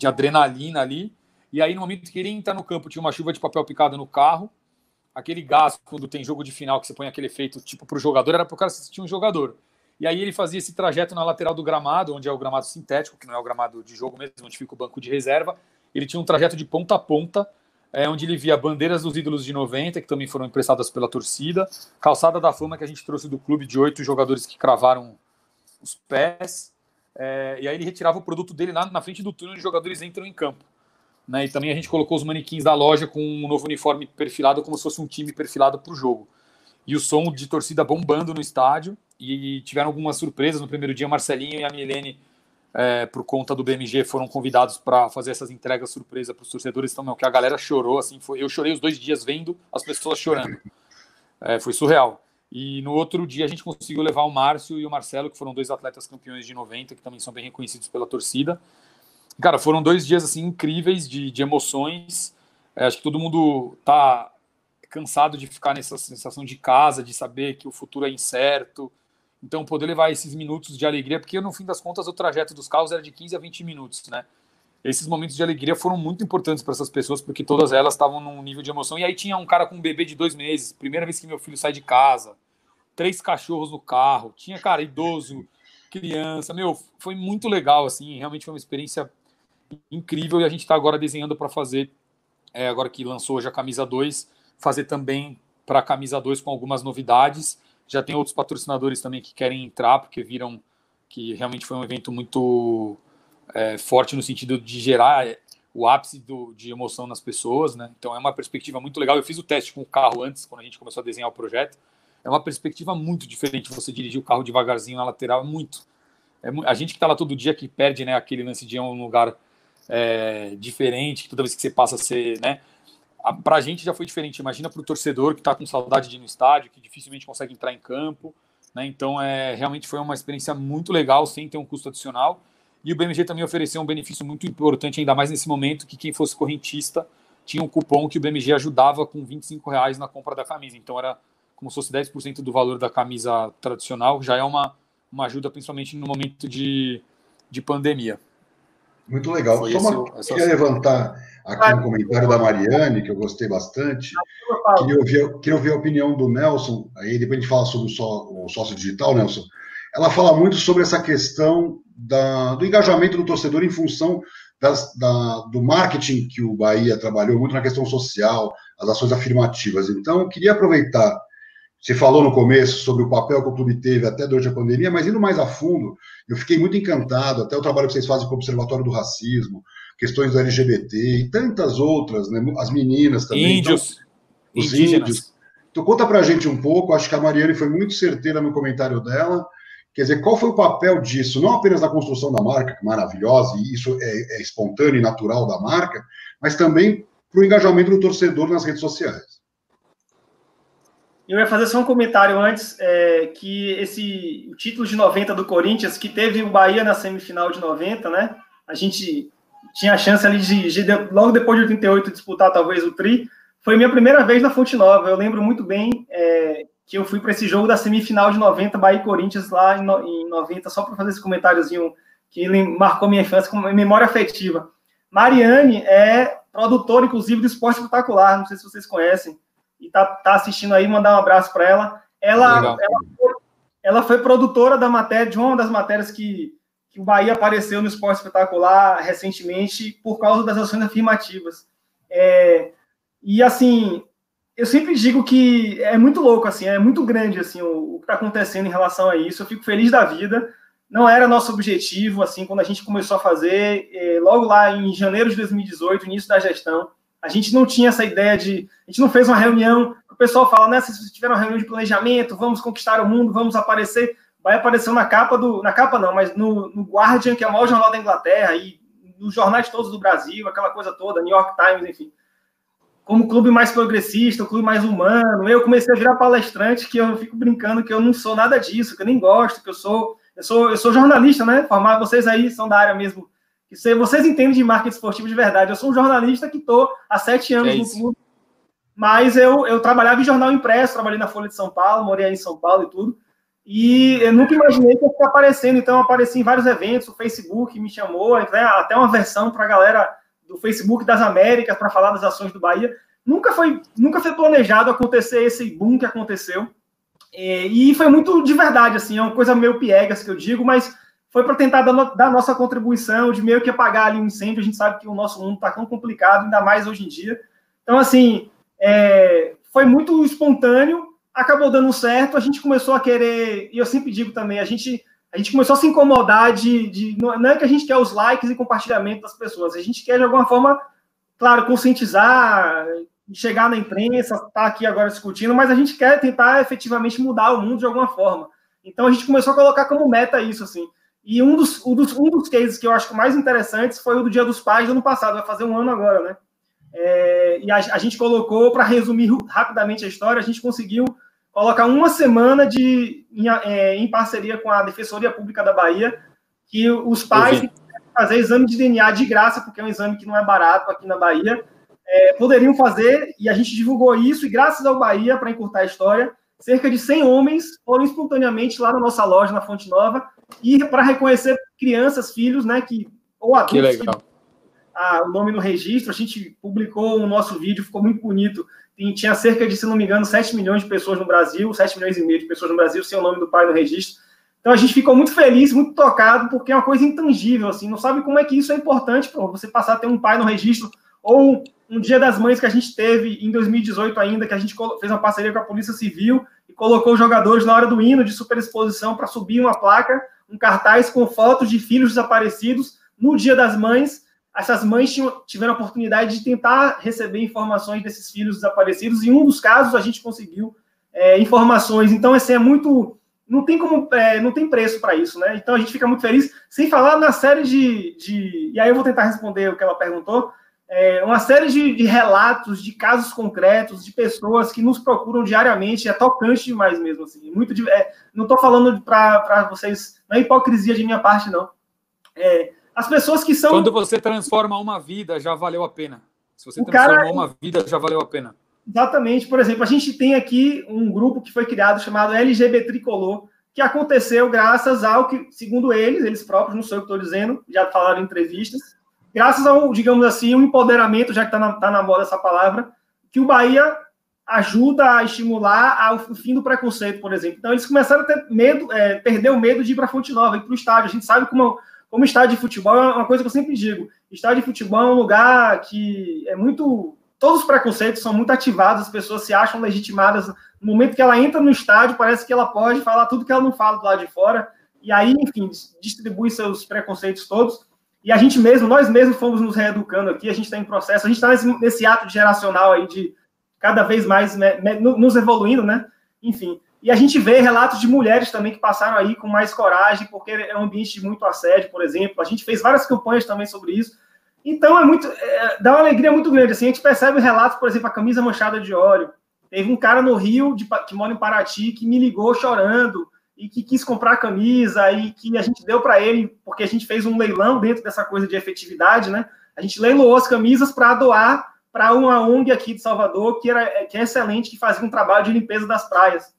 de adrenalina ali. E aí, no momento que ele ia entrar no campo, tinha uma chuva de papel picado no carro. aquele gás quando tem jogo de final que você põe aquele efeito tipo para o jogador, era para o cara assistir um jogador. E aí ele fazia esse trajeto na lateral do gramado, onde é o gramado sintético, que não é o gramado de jogo mesmo, onde fica o banco de reserva. Ele tinha um trajeto de ponta a ponta, é, onde ele via bandeiras dos ídolos de 90, que também foram emprestadas pela torcida, calçada da fama que a gente trouxe do clube de oito jogadores que cravaram os pés, é, e aí ele retirava o produto dele lá na frente do túnel onde os jogadores entram em campo. Né, e também a gente colocou os manequins da loja com um novo uniforme perfilado, como se fosse um time perfilado para o jogo. E o som de torcida bombando no estádio, e tiveram algumas surpresas no primeiro dia. Marcelinho e a Milene, é, por conta do BMG, foram convidados para fazer essas entregas surpresa para os torcedores. Então, meu, que a galera chorou, assim, foi, eu chorei os dois dias vendo as pessoas chorando. É, foi surreal. E no outro dia a gente conseguiu levar o Márcio e o Marcelo, que foram dois atletas campeões de 90, que também são bem reconhecidos pela torcida. Cara, foram dois dias assim incríveis de, de emoções. É, acho que todo mundo tá cansado de ficar nessa sensação de casa, de saber que o futuro é incerto, então, poder levar esses minutos de alegria, porque no fim das contas o trajeto dos carros era de 15 a 20 minutos, né? Esses momentos de alegria foram muito importantes para essas pessoas, porque todas elas estavam num nível de emoção. E aí tinha um cara com um bebê de dois meses, primeira vez que meu filho sai de casa, três cachorros no carro, tinha, cara, idoso, criança. Meu, foi muito legal, assim, realmente foi uma experiência incrível. E a gente está agora desenhando para fazer, é, agora que lançou hoje a camisa 2, fazer também para a camisa 2 com algumas novidades já tem outros patrocinadores também que querem entrar, porque viram que realmente foi um evento muito é, forte no sentido de gerar é, o ápice do, de emoção nas pessoas, né? Então é uma perspectiva muito legal. Eu fiz o teste com o carro antes, quando a gente começou a desenhar o projeto. É uma perspectiva muito diferente você dirigir o carro devagarzinho na lateral, muito. É, a gente que está lá todo dia que perde né, aquele lance de um lugar é, diferente, toda vez que você passa a ser, né? para a gente já foi diferente. Imagina para o torcedor que está com saudade de ir no estádio, que dificilmente consegue entrar em campo. Né? Então, é, realmente foi uma experiência muito legal, sem ter um custo adicional. E o BMG também ofereceu um benefício muito importante, ainda mais nesse momento, que quem fosse correntista tinha um cupom que o BMG ajudava com 25 reais na compra da camisa. Então, era como se fosse 10% do valor da camisa tradicional, já é uma, uma ajuda, principalmente no momento de, de pandemia. Muito legal. Foi Só uma, queria levantar aqui um comentário da Mariane, que eu gostei bastante. Queria ouvir, queria ouvir a opinião do Nelson, aí depois a gente fala sobre o, só, o sócio digital, Nelson. Ela fala muito sobre essa questão da, do engajamento do torcedor em função das, da, do marketing que o Bahia trabalhou muito na questão social, as ações afirmativas. Então, queria aproveitar você falou no começo sobre o papel que o clube teve até durante a pandemia, mas indo mais a fundo, eu fiquei muito encantado, até o trabalho que vocês fazem com o Observatório do Racismo, questões do LGBT e tantas outras, né? as meninas também. Então, índios. Então, os Indígenas. índios. Então, conta pra gente um pouco, acho que a Mariane foi muito certeira no comentário dela. Quer dizer, qual foi o papel disso, não apenas na construção da marca, que é maravilhosa, e isso é, é espontâneo e natural da marca, mas também para o engajamento do torcedor nas redes sociais. Eu ia fazer só um comentário antes, é, que esse o título de 90 do Corinthians, que teve o Bahia na semifinal de 90, né? A gente tinha a chance ali de, de, logo depois de 88, disputar talvez o Tri. Foi minha primeira vez na Fonte Nova. Eu lembro muito bem é, que eu fui para esse jogo da semifinal de 90, Bahia e Corinthians, lá em, em 90, só para fazer esse comentáriozinho que ele marcou minha infância com memória afetiva. Mariane é produtora, inclusive, do Esporte Espetacular, não sei se vocês conhecem e tá, tá assistindo aí, mandar um abraço para ela. Ela, ela foi, ela, foi, produtora da matéria, de uma das matérias que, que o Bahia apareceu no Esporte Espetacular recentemente por causa das ações afirmativas. É, e assim, eu sempre digo que é muito louco, assim, é muito grande assim o, o que está acontecendo em relação a isso. Eu fico feliz da vida. Não era nosso objetivo, assim, quando a gente começou a fazer, é, logo lá em janeiro de 2018, início da gestão, a gente não tinha essa ideia de. A gente não fez uma reunião. O pessoal fala, né? Se tiver uma reunião de planejamento, vamos conquistar o mundo, vamos aparecer. Vai aparecer na capa do. Na capa não, mas no, no Guardian, que é o maior jornal da Inglaterra, e nos jornais todos do Brasil, aquela coisa toda, New York Times, enfim. Como clube mais progressista, o clube mais humano. Eu comecei a virar palestrante, que eu fico brincando que eu não sou nada disso, que eu nem gosto, que eu sou. Eu sou, eu sou jornalista, né? Formar vocês aí são da área mesmo se vocês entendem de marketing esportivo de verdade. Eu sou um jornalista que estou há sete anos é no clube, mas eu, eu trabalhava em jornal impresso, trabalhei na Folha de São Paulo, morei aí em São Paulo e tudo. E eu nunca imaginei que eu ficar aparecendo, então eu apareci em vários eventos, o Facebook me chamou, até uma versão para a galera do Facebook das Américas para falar das ações do Bahia. nunca foi, nunca foi planejado acontecer esse boom que aconteceu. É, e foi muito de verdade, assim, é uma coisa meio piegas que eu digo, mas foi para tentar dar, dar, nossa contribuição de meio que apagar ali um incêndio. A gente sabe que o nosso mundo está tão complicado, ainda mais hoje em dia. Então, assim, é, foi muito espontâneo, acabou dando certo. A gente começou a querer, e eu sempre digo também, a gente, a gente começou a se incomodar de, de. Não é que a gente quer os likes e compartilhamento das pessoas, a gente quer, de alguma forma, claro, conscientizar, chegar na imprensa, estar tá aqui agora discutindo, mas a gente quer tentar efetivamente mudar o mundo de alguma forma. Então a gente começou a colocar como meta isso, assim. E um dos, um dos, um dos cases que eu acho mais interessantes foi o do Dia dos Pais do ano passado, vai fazer um ano agora, né? É, e a, a, gente colocou, para resumir rapidamente a história, a gente conseguiu colocar uma semana de, em, é, em parceria com a Defensoria Pública da Bahia, que os pais fazer exame de DNA de graça, porque é um exame que não é barato aqui na Bahia, é, poderiam fazer, e a gente divulgou isso, e graças ao Bahia, para encurtar a história, cerca de 100 homens foram espontaneamente lá na nossa loja, na Fonte Nova, e para reconhecer crianças, filhos, né, que ou adultos. Que legal. Que, ah, o nome no registro, a gente publicou o nosso vídeo, ficou muito bonito. Tinha cerca de, se não me engano, 7 milhões de pessoas no Brasil, 7 milhões e meio de pessoas no Brasil, sem o nome do pai no registro. Então a gente ficou muito feliz, muito tocado, porque é uma coisa intangível, assim, não sabe como é que isso é importante para você passar a ter um pai no registro, ou um Dia das Mães que a gente teve em 2018 ainda, que a gente fez uma parceria com a Polícia Civil e colocou os jogadores na hora do hino de superexposição para subir uma placa um cartaz com fotos de filhos desaparecidos no Dia das Mães. Essas mães tinham, tiveram a oportunidade de tentar receber informações desses filhos desaparecidos, e em um dos casos a gente conseguiu é, informações. Então, assim, é muito. Não tem como, é, não tem preço para isso, né? Então a gente fica muito feliz, sem falar na série de, de. E aí eu vou tentar responder o que ela perguntou é, uma série de, de, relatos, de casos concretos, de pessoas que nos procuram diariamente, é tocante demais mesmo, assim, muito é, não estou falando para vocês, não é hipocrisia de minha parte, não. É, as pessoas que são... Quando você transforma uma vida, já valeu a pena. Se você transforma cara... uma vida, já valeu a pena. Exatamente. Por exemplo, a gente tem aqui um grupo que foi criado chamado LGBT Tricolor, que aconteceu graças ao que, segundo eles, eles próprios, não sou eu que estou dizendo, já falaram em entrevistas, graças ao, digamos assim, um empoderamento, já que está na, tá na moda essa palavra, que o Bahia ajuda a estimular o fim do preconceito, por exemplo. Então, eles começaram a ter medo, é, perder o medo de ir para Fonte Nova, ir para o estádio. A gente sabe como, como estádio de futebol é uma coisa que eu sempre digo. Estádio de futebol é um lugar que é muito. Todos os preconceitos são muito ativados, as pessoas se acham legitimadas. No momento que ela entra no estádio, parece que ela pode falar tudo que ela não fala do lado de fora. E aí, enfim, distribui seus preconceitos todos. E a gente mesmo, nós mesmos fomos nos reeducando aqui, a gente está em processo, a gente está nesse, nesse, ato geracional aí de cada vez mais né, nos evoluindo, né? Enfim. E a gente vê relatos de mulheres também que passaram aí com mais coragem, porque é um ambiente de muito assédio, por exemplo. A gente fez várias campanhas também sobre isso. Então é muito. É, dá uma alegria muito grande. Assim, a gente percebe relatos, por exemplo, a camisa manchada de óleo. Teve um cara no Rio, de, que mora em Paraty, que me ligou chorando e que quis comprar a camisa e que a gente deu para ele, porque a gente fez um leilão dentro dessa coisa de efetividade, né? A gente leiloou as camisas para doar para uma ONG aqui de Salvador, que, era, que é excelente, que fazia um trabalho de limpeza das praias.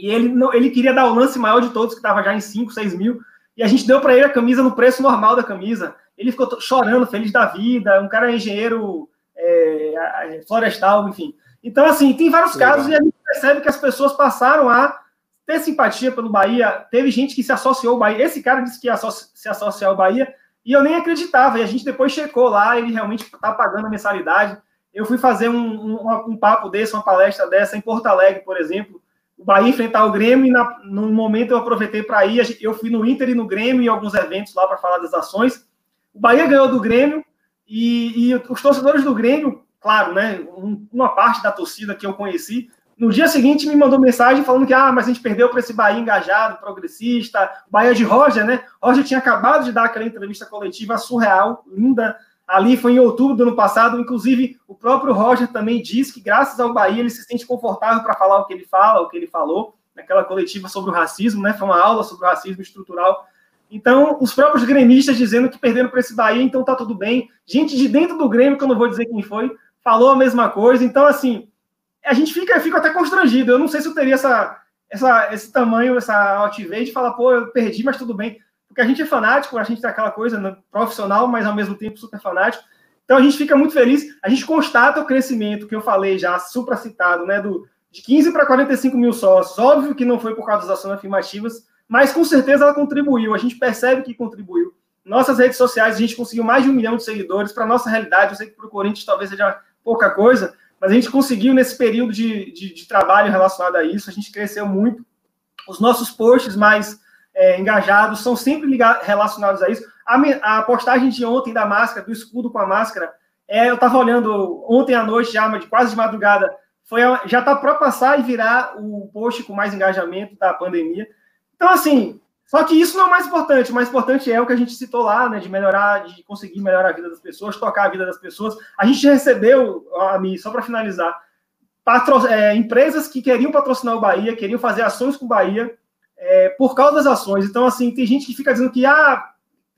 E ele, ele queria dar o lance maior de todos, que estava já em 5, 6 mil, e a gente deu para ele a camisa no preço normal da camisa. Ele ficou chorando, feliz da vida, um cara engenheiro é, florestal, enfim. Então, assim, tem vários casos e a gente percebe que as pessoas passaram a ter simpatia pelo Bahia. Teve gente que se associou ao Bahia. Esse cara disse que ia se associar ao Bahia e eu nem acreditava. E a gente depois checou lá, ele realmente está pagando a mensalidade. Eu fui fazer um, um, um, papo desse, uma palestra dessa em Porto Alegre, por exemplo. O Bahia enfrentar o Grêmio e na, no momento eu aproveitei para ir. Eu fui no Inter e no Grêmio e alguns eventos lá para falar das ações. O Bahia ganhou do Grêmio e, e os torcedores do Grêmio, claro, né? Uma parte da torcida que eu conheci no dia seguinte, me mandou mensagem falando que, ah, mas a gente perdeu para esse Bahia engajado, progressista, Bahia de Roger, né? Roger tinha acabado de dar aquela entrevista coletiva surreal, linda, ali foi em outubro do ano passado. Inclusive, o próprio Roger também disse que, graças ao Bahia, ele se sente confortável para falar o que ele fala, o que ele falou, naquela coletiva sobre o racismo, né? Foi uma aula sobre o racismo estrutural. Então, os próprios gremistas dizendo que perderam para esse Bahia, então tá tudo bem. Gente de dentro do Grêmio, que eu não vou dizer quem foi, falou a mesma coisa. Então, assim, a gente fica, fica até constrangido. Eu não sei se eu teria essa, essa, esse tamanho, essa altivez de falar, pô, eu perdi, mas tudo bem. Porque a gente é fanático, a gente tem aquela coisa né, profissional, mas ao mesmo tempo super fanático. Então a gente fica muito feliz, a gente constata o crescimento que eu falei já, supracitado, né, do, de 15 para 45 mil sócios. Óbvio que não foi por causa das ações afirmativas, mas com certeza ela contribuiu, a gente percebe que contribuiu. Nossas redes sociais, a gente conseguiu mais de um milhão de seguidores. Para nossa realidade, eu sei que para o Corinthians talvez seja pouca coisa, mas a gente conseguiu nesse período de, de, de trabalho relacionado a isso, a gente cresceu muito. Os nossos posts mais é, engajados são sempre ligados, relacionados a isso. A, a, postagem de ontem da máscara, do escudo com a máscara, é, eu estava olhando ontem à noite, já de quase de madrugada, foi já está para passar e virar o post com mais engajamento da pandemia. Então, assim, só que isso não é mais importante. O mais importante é o que a gente citou lá, né? De melhorar, de conseguir melhorar a vida das pessoas, tocar a vida das pessoas. A gente recebeu, a mim, só para finalizar, patro, é, empresas que queriam patrocinar o Bahia, queriam fazer ações com o Bahia é, por causa das ações. Então, assim, tem gente que fica dizendo que ah,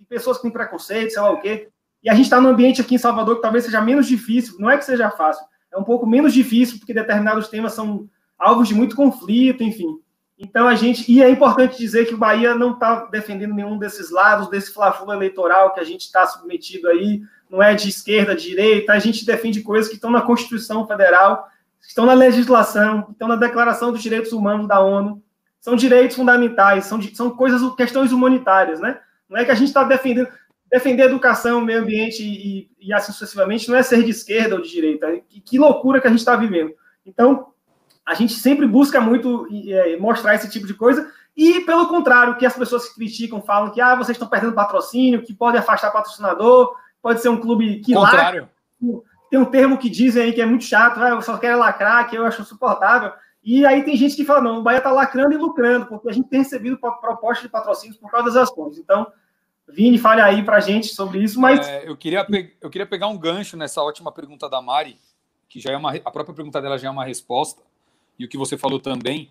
pessoas que têm preconceito, sei lá o quê. E a gente está num ambiente aqui em Salvador que talvez seja menos difícil. Não é que seja fácil, é um pouco menos difícil, porque determinados temas são alvos de muito conflito, enfim. Então a gente e é importante dizer que o Bahia não está defendendo nenhum desses lados desse fla eleitoral que a gente está submetido aí, não é de esquerda, de direita. A gente defende coisas que estão na Constituição Federal, que estão na legislação, que estão na Declaração dos Direitos Humanos da ONU. São direitos fundamentais, são, são coisas, questões humanitárias, né? Não é que a gente está defendendo defender educação, meio ambiente e, e, assim sucessivamente não é ser de esquerda ou de direita. Que, que loucura que a gente está vivendo. Então a gente sempre busca muito é, mostrar esse tipo de coisa, e pelo contrário, que as pessoas que criticam falam que ah, vocês estão perdendo patrocínio, que pode afastar patrocinador, pode ser um clube que contrário. lacra. Tem um termo que dizem aí que é muito chato, ah, eu só quero lacrar, que eu acho insuportável. E aí tem gente que fala, não, o Bahia está lacrando e lucrando, porque a gente tem recebido proposta de patrocínios por causa das ações. Então, Vini, fale aí para a gente sobre isso, mas... É, eu, queria eu queria pegar um gancho nessa ótima pergunta da Mari, que já é uma... A própria pergunta dela já é uma resposta, e o que você falou também,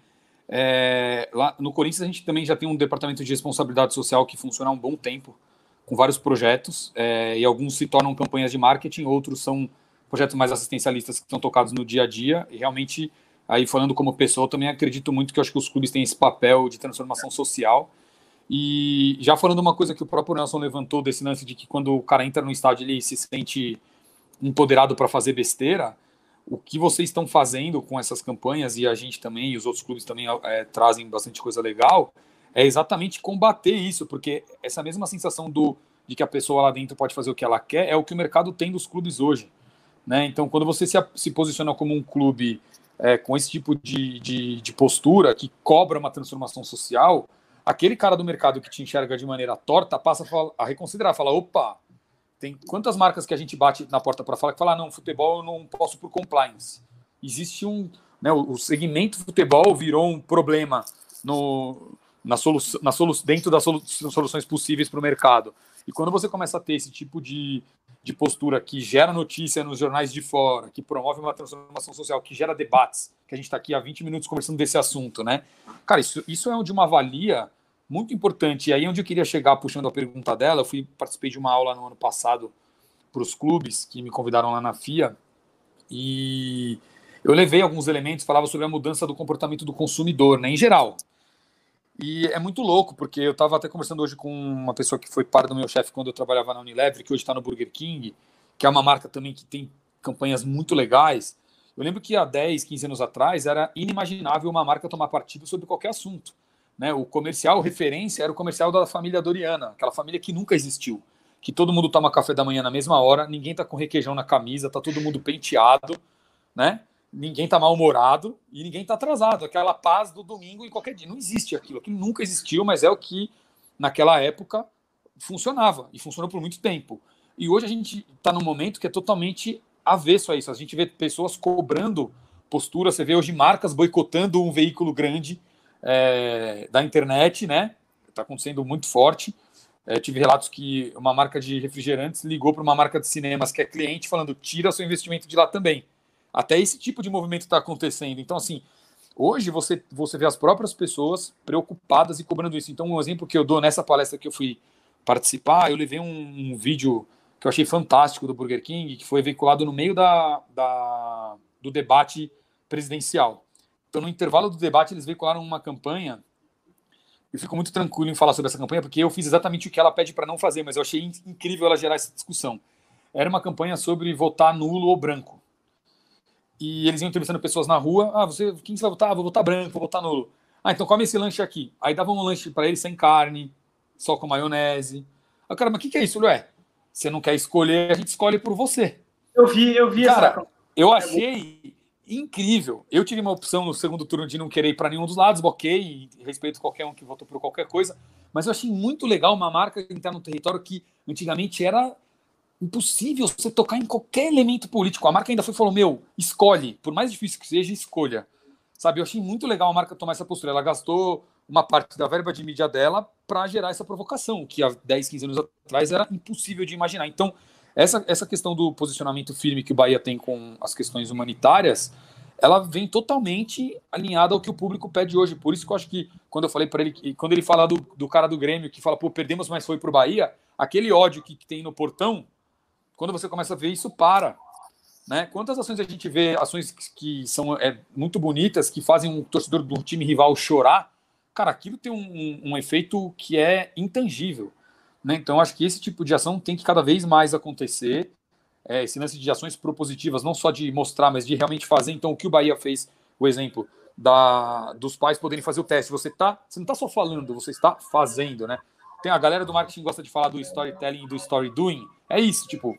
é, lá no Corinthians a gente também já tem um departamento de responsabilidade social que funciona há um bom tempo, com vários projetos, é, e alguns se tornam campanhas de marketing, outros são projetos mais assistencialistas que estão tocados no dia a dia, e realmente, aí falando como pessoa, também acredito muito que acho que os clubes têm esse papel de transformação social, e já falando uma coisa que o próprio Nelson levantou desse lance de que quando o cara entra no estádio ele se sente empoderado para fazer besteira, o que vocês estão fazendo com essas campanhas, e a gente também, e os outros clubes também é, trazem bastante coisa legal, é exatamente combater isso, porque essa mesma sensação do, de que a pessoa lá dentro pode fazer o que ela quer é o que o mercado tem dos clubes hoje. Né? Então, quando você se, se posiciona como um clube é, com esse tipo de, de, de postura, que cobra uma transformação social, aquele cara do mercado que te enxerga de maneira torta passa a, a reconsiderar, fala, opa, tem quantas marcas que a gente bate na porta para falar que fala, ah, não, futebol eu não posso por compliance. Existe um, né, o segmento futebol virou um problema no, na solução, na solu, dentro das soluções possíveis para o mercado. E quando você começa a ter esse tipo de, de postura que gera notícia nos jornais de fora, que promove uma transformação social, que gera debates, que a gente está aqui há 20 minutos conversando desse assunto, né? Cara, isso, isso é de uma valia muito importante. E aí, onde eu queria chegar, puxando a pergunta dela, eu fui participei de uma aula no ano passado para os clubes que me convidaram lá na FIA e eu levei alguns elementos, falava sobre a mudança do comportamento do consumidor, né, em geral. E é muito louco, porque eu estava até conversando hoje com uma pessoa que foi par do meu chefe quando eu trabalhava na Unilever, que hoje está no Burger King, que é uma marca também que tem campanhas muito legais. Eu lembro que há 10, 15 anos atrás era inimaginável uma marca tomar partido sobre qualquer assunto. Né? O comercial referência era o comercial da família Doriana, aquela família que nunca existiu. Que todo mundo toma café da manhã na mesma hora, ninguém tá com requeijão na camisa, tá todo mundo penteado, né? Ninguém tá mal-humorado e ninguém tá atrasado. Aquela paz do domingo em qualquer dia. Não existe aquilo. Aquilo nunca existiu, mas é o que naquela época funcionava e funcionou por muito tempo. E hoje a gente está num momento que é totalmente avesso a isso. A gente vê pessoas cobrando postura, você vê hoje marcas boicotando um veículo grande é, da internet, né? Está acontecendo muito forte. É, tive relatos que uma marca de refrigerantes ligou para uma marca de cinemas que é cliente falando tira seu investimento de lá também. Até esse tipo de movimento está acontecendo. Então, assim, hoje você, você vê as próprias pessoas preocupadas e cobrando isso. Então, um exemplo que eu dou nessa palestra que eu fui participar, eu levei um, um vídeo que eu achei fantástico do Burger King, que foi veiculado no meio da, da do debate presidencial. Então, no intervalo do debate, eles veicularam uma campanha. Eu fico muito tranquilo em falar sobre essa campanha, porque eu fiz exatamente o que ela pede para não fazer, mas eu achei incrível ela gerar essa discussão. era uma campanha sobre votar nulo ou branco. E eles iam entrevistando pessoas na rua. Ah, você, quem você vai votar? Ah, vou votar branco, vou votar nulo. Ah, então come esse lanche aqui. Aí davam um lanche para eles sem carne, só com maionese. O cara, mas o que, que é isso, Ué, você não quer escolher, a gente escolhe por você. Eu vi, eu vi cara, essa... eu achei incrível. Eu tive uma opção no segundo turno de não querer ir para nenhum dos lados, ok, respeito qualquer um que votou por qualquer coisa, mas eu achei muito legal uma marca está no território que antigamente era impossível você tocar em qualquer elemento político. A marca ainda foi falou: meu, escolhe, por mais difícil que seja, escolha. Sabe, eu achei muito legal a marca tomar essa postura. Ela gastou uma parte da verba de mídia dela para gerar essa provocação, que há 10, 15 anos atrás era impossível de imaginar. Então, essa, essa questão do posicionamento firme que o Bahia tem com as questões humanitárias, ela vem totalmente alinhada ao que o público pede hoje. Por isso que eu acho que, quando eu falei para ele, quando ele fala do, do cara do Grêmio, que fala, pô, perdemos, mas foi pro Bahia, aquele ódio que, que tem no portão, quando você começa a ver isso, para. Né? Quantas ações a gente vê, ações que são é, muito bonitas, que fazem um torcedor do time rival chorar, cara, aquilo tem um, um, um efeito que é intangível. Né? Então, acho que esse tipo de ação tem que cada vez mais acontecer. É, esse lance de ações propositivas, não só de mostrar, mas de realmente fazer. Então, o que o Bahia fez, o exemplo da, dos pais poderem fazer o teste. Você, tá, você não está só falando, você está fazendo, né? Tem a galera do marketing gosta de falar do storytelling e do story doing. É isso, tipo,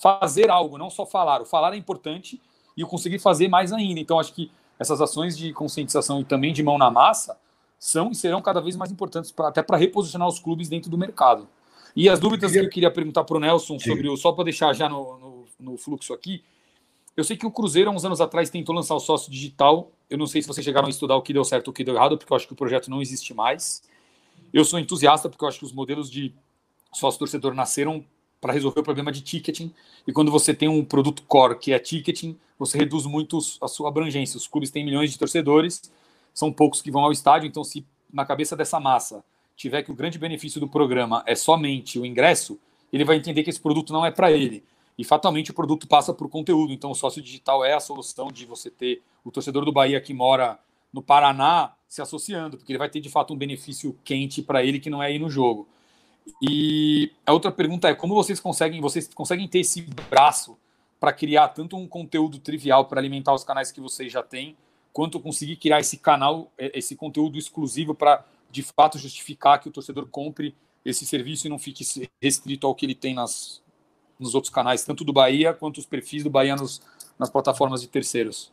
fazer algo, não só falar. O falar é importante e o conseguir fazer mais ainda. Então, acho que essas ações de conscientização e também de mão na massa são e serão cada vez mais importantes, pra, até para reposicionar os clubes dentro do mercado. E as dúvidas que eu queria perguntar para o Nelson sobre o, só para deixar já no, no, no, fluxo aqui, eu sei que o Cruzeiro, há uns anos atrás, tentou lançar o sócio digital. Eu não sei se vocês chegaram a estudar o que deu certo ou o que deu errado, porque eu acho que o projeto não existe mais. Eu sou entusiasta, porque eu acho que os modelos de sócio-torcedor nasceram para resolver o problema de ticketing. E quando você tem um produto core que é ticketing, você reduz muito a sua abrangência. Os clubes têm milhões de torcedores são poucos que vão ao estádio, então se na cabeça dessa massa tiver que o grande benefício do programa é somente o ingresso, ele vai entender que esse produto não é para ele. E fatalmente o produto passa por conteúdo. Então o sócio digital é a solução de você ter o torcedor do Bahia que mora no Paraná se associando, porque ele vai ter de fato um benefício quente para ele que não é ir no jogo. E a outra pergunta é como vocês conseguem, vocês conseguem ter esse braço para criar tanto um conteúdo trivial para alimentar os canais que vocês já têm, quanto conseguir criar esse canal, é, esse conteúdo exclusivo para de fato justificar que o torcedor compre esse serviço e não fique restrito ao que ele tem nas, nos outros canais, tanto do Bahia quanto os perfis do Bahia nos, nas plataformas de terceiros.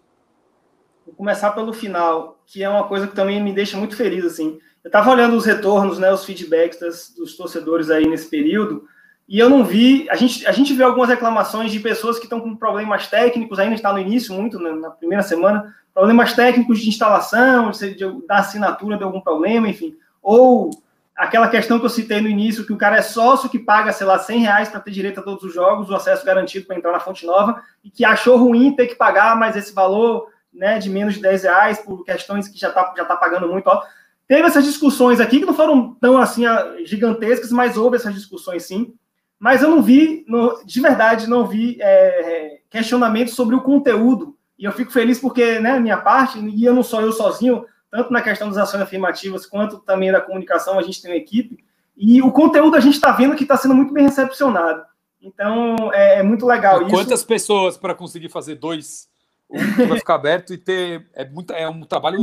Vou começar pelo final, que é uma coisa que também me deixa muito feliz assim. Eu estava olhando os retornos, né, os feedbacks das, dos torcedores aí nesse período, e eu não vi. A gente, a gente vê algumas reclamações de pessoas que estão com problemas técnicos, ainda está no início, muito, né, na primeira semana, problemas técnicos de instalação, de, de, da assinatura de algum problema, enfim. Ou aquela questão que eu citei no início, que o cara é sócio que paga, sei lá, 100 reais para ter direito a todos os jogos, o acesso garantido para entrar na fonte nova, e que achou ruim ter que pagar mais esse valor né, de menos de 10 reais por questões que já está já tá pagando muito. Ó. Teve essas discussões aqui, que não foram tão assim gigantescas, mas houve essas discussões sim mas eu não vi, de verdade, não vi é, questionamento sobre o conteúdo. E eu fico feliz porque, né, minha parte, e eu não sou eu sozinho, tanto na questão das ações afirmativas quanto também da comunicação, a gente tem uma equipe. E o conteúdo a gente está vendo que está sendo muito bem recepcionado. Então, é, é muito legal isso. Quantas pessoas para conseguir fazer dois? Um que vai ficar aberto e ter. É, muito, é um trabalho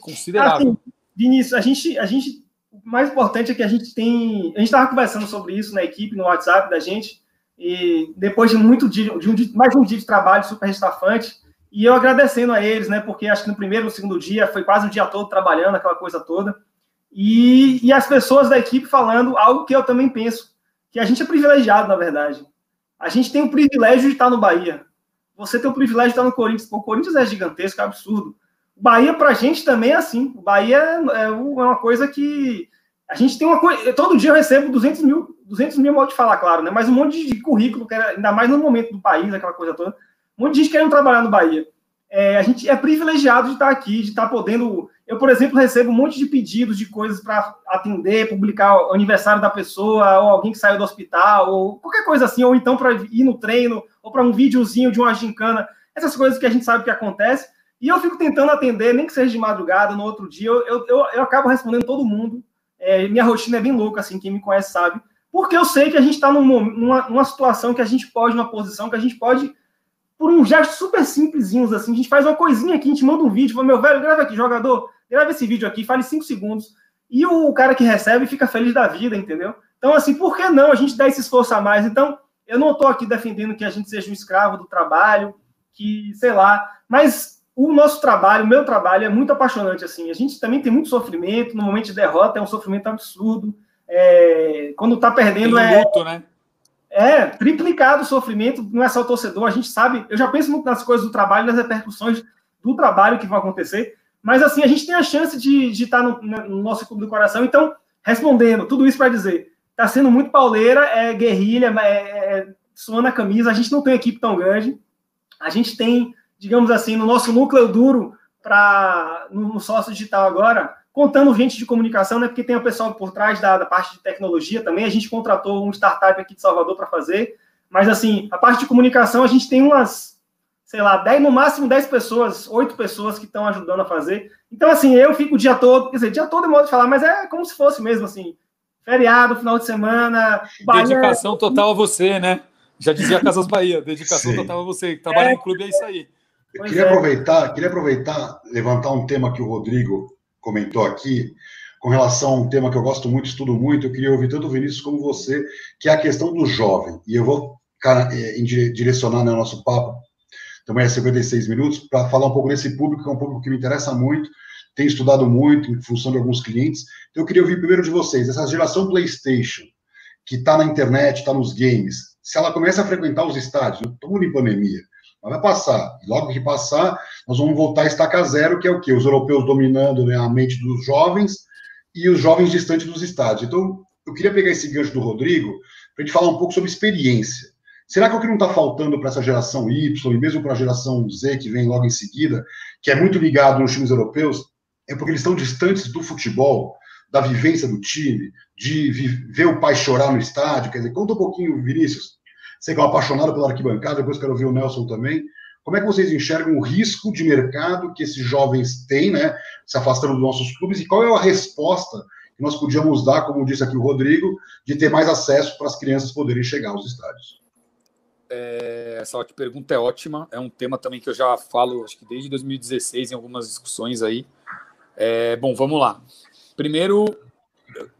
considerável. Assim, Vinícius, a gente, a gente o mais importante é que a gente tem. A gente estava conversando sobre isso na equipe, no WhatsApp da gente, e depois de muito dia, de um, mais um dia de trabalho super estafante, e eu agradecendo a eles, né? Porque acho que no primeiro, no segundo dia, foi quase o dia todo trabalhando, aquela coisa toda. E, e as pessoas da equipe falando algo que eu também penso, que a gente é privilegiado, na verdade. A gente tem o privilégio de estar no Bahia. Você tem o privilégio de estar no Corinthians. O Corinthians é gigantesco, é absurdo. O Bahia, para a gente, também é assim. O Bahia é, é uma coisa que. A gente tem uma coisa. Todo dia eu recebo 200 mil, 200 mil modo de falar, claro, né? Mas um monte de currículo, que era, ainda mais no momento do país, aquela coisa toda. Um monte de gente querendo trabalhar no Bahia. É, a gente é privilegiado de estar aqui, de estar podendo. Eu, por exemplo, recebo um monte de pedidos de coisas para atender, publicar o aniversário da pessoa, ou alguém que saiu do hospital, ou qualquer coisa assim, ou então para ir no treino, ou para um videozinho de uma gincana. Essas coisas que a gente sabe que acontece. E eu fico tentando atender, nem que seja de madrugada, no outro dia, eu, eu, eu acabo respondendo todo mundo. É, minha rotina é bem louca, assim, quem me conhece sabe, porque eu sei que a gente está numa, numa situação que a gente pode, numa posição que a gente pode, por um gesto super simplesinhos assim, a gente faz uma coisinha aqui, a gente manda um vídeo, fala, meu velho, grava aqui, jogador, grava esse vídeo aqui, fale cinco segundos, e o cara que recebe fica feliz da vida, entendeu? Então, assim, por que não a gente dar esse esforço a mais? Então, eu não estou aqui defendendo que a gente seja um escravo do trabalho, que, sei lá, mas o nosso trabalho, o meu trabalho é muito apaixonante, assim. A gente também tem muito sofrimento, no momento de derrota é um sofrimento absurdo, é, quando tá perdendo Tem luto, é. Né? É, triplicado o sofrimento, não é só o torcedor, a gente sabe, eu já penso muito nas coisas do trabalho, nas repercussões do trabalho que vão acontecer, mas assim, a gente tem a chance de, de estar no, no nosso clube do coração, então, respondendo, tudo isso para dizer, tá sendo muito pauleira, é guerrilha, é, é, suando a camisa, a gente não tem equipe tão grande, a gente tem, digamos assim, no nosso núcleo duro, para no, no sócio digital agora, contando gente de comunicação, né? Porque tem o pessoal por trás da, da parte de tecnologia também. A gente contratou um startup aqui de Salvador para fazer. Mas, assim, a parte de comunicação, a gente tem umas, sei lá, 10, no máximo 10 pessoas, 8 pessoas que estão ajudando a fazer. Então, assim, eu fico o dia todo, quer dizer, dia todo é modo de falar, mas é como se fosse mesmo, assim, feriado, final de semana. Dedicação total a você, né? Já dizia Casas Bahia, dedicação Sim. total a você. Trabalhar é... em clube é isso aí. Eu queria é. aproveitar, queria aproveitar, levantar um tema que o Rodrigo comentou aqui, com relação a um tema que eu gosto muito, estudo muito, eu queria ouvir tanto o Vinícius como você, que é a questão do jovem. E eu vou é, direcionar no né, nosso papo, também é 56 minutos, para falar um pouco desse público, que é um público que me interessa muito, tenho estudado muito em função de alguns clientes. Então eu queria ouvir primeiro de vocês, essa geração PlayStation, que está na internet, está nos games, se ela começa a frequentar os estádios, estamos em pandemia, mas vai passar. Logo que passar, nós vamos voltar a estaca zero, que é o quê? Os europeus dominando né, a mente dos jovens e os jovens distantes dos estádios. Então, eu queria pegar esse gancho do Rodrigo para a gente falar um pouco sobre experiência. Será que o que não está faltando para essa geração Y e mesmo para a geração Z, que vem logo em seguida, que é muito ligado nos times europeus, é porque eles estão distantes do futebol, da vivência do time, de ver o pai chorar no estádio? Quer dizer, conta um pouquinho, Vinícius, Sei que é um apaixonado pela arquibancada, depois quero ouvir o Nelson também. Como é que vocês enxergam o risco de mercado que esses jovens têm, né, se afastando dos nossos clubes, e qual é a resposta que nós podíamos dar, como disse aqui o Rodrigo, de ter mais acesso para as crianças poderem chegar aos estádios? É, essa pergunta é ótima, é um tema também que eu já falo, acho que desde 2016, em algumas discussões aí. É, bom, vamos lá. Primeiro,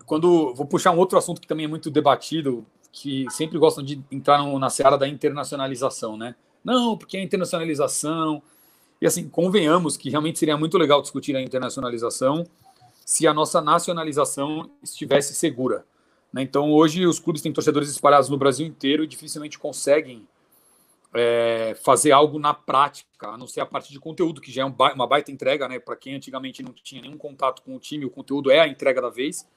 quando vou puxar um outro assunto que também é muito debatido, que sempre gostam de entrar no, na seara da internacionalização, né? Não, porque a internacionalização. E assim, convenhamos que realmente seria muito legal discutir a internacionalização se a nossa nacionalização estivesse segura. Né? Então, hoje, os clubes têm torcedores espalhados no Brasil inteiro e dificilmente conseguem é, fazer algo na prática, a não ser a parte de conteúdo, que já é uma baita entrega, né? Para quem antigamente não tinha nenhum contato com o time, o conteúdo é a entrega da vez.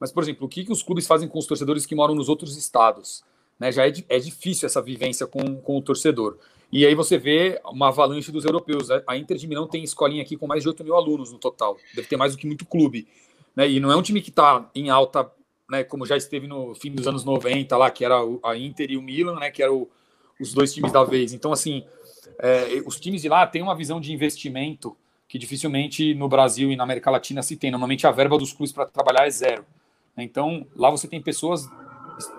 Mas, por exemplo, o que, que os clubes fazem com os torcedores que moram nos outros estados? Né? Já é, é difícil essa vivência com, com o torcedor. E aí você vê uma avalanche dos europeus. A Inter de Milão tem escolinha aqui com mais de 8 mil alunos no total. Deve ter mais do que muito clube. Né? E não é um time que está em alta, né, como já esteve no fim dos anos 90 lá, que era a Inter e o Milan, né, que eram os dois times da vez. Então, assim, é, os times de lá têm uma visão de investimento que dificilmente no Brasil e na América Latina se tem. Normalmente a verba dos clubes para trabalhar é zero. Então, lá você tem pessoas.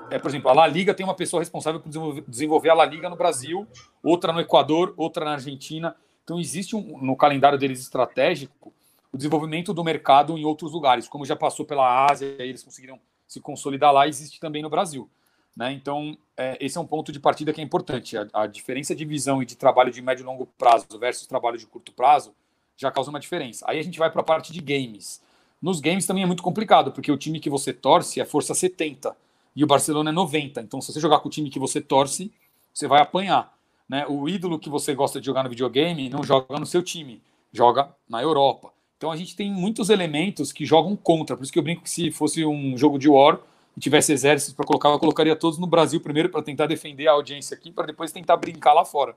É, por exemplo, a La Liga tem uma pessoa responsável por desenvolver, a La Liga no Brasil, outra no Equador, outra na Argentina. Então, existe um, no calendário deles estratégico o desenvolvimento do mercado em outros lugares, como já passou pela Ásia, eles conseguiram se consolidar lá, existe também no Brasil. Né? Então, é, esse é um ponto de partida que é importante. A, a, diferença de visão e de trabalho de médio e longo prazo versus trabalho de curto prazo já causa uma diferença. Aí a gente vai para a parte de games. Nos games também é muito complicado, porque o time que você torce é força 70 e o Barcelona é 90. Então, se você jogar com o time que você torce, você vai apanhar. Né? O ídolo que você gosta de jogar no videogame não joga no seu time, joga na Europa. Então, a gente tem muitos elementos que jogam contra. Por isso que eu brinco que se fosse um jogo de War e tivesse exércitos para colocar, eu colocaria todos no Brasil primeiro para tentar defender a audiência aqui, para depois tentar brincar lá fora.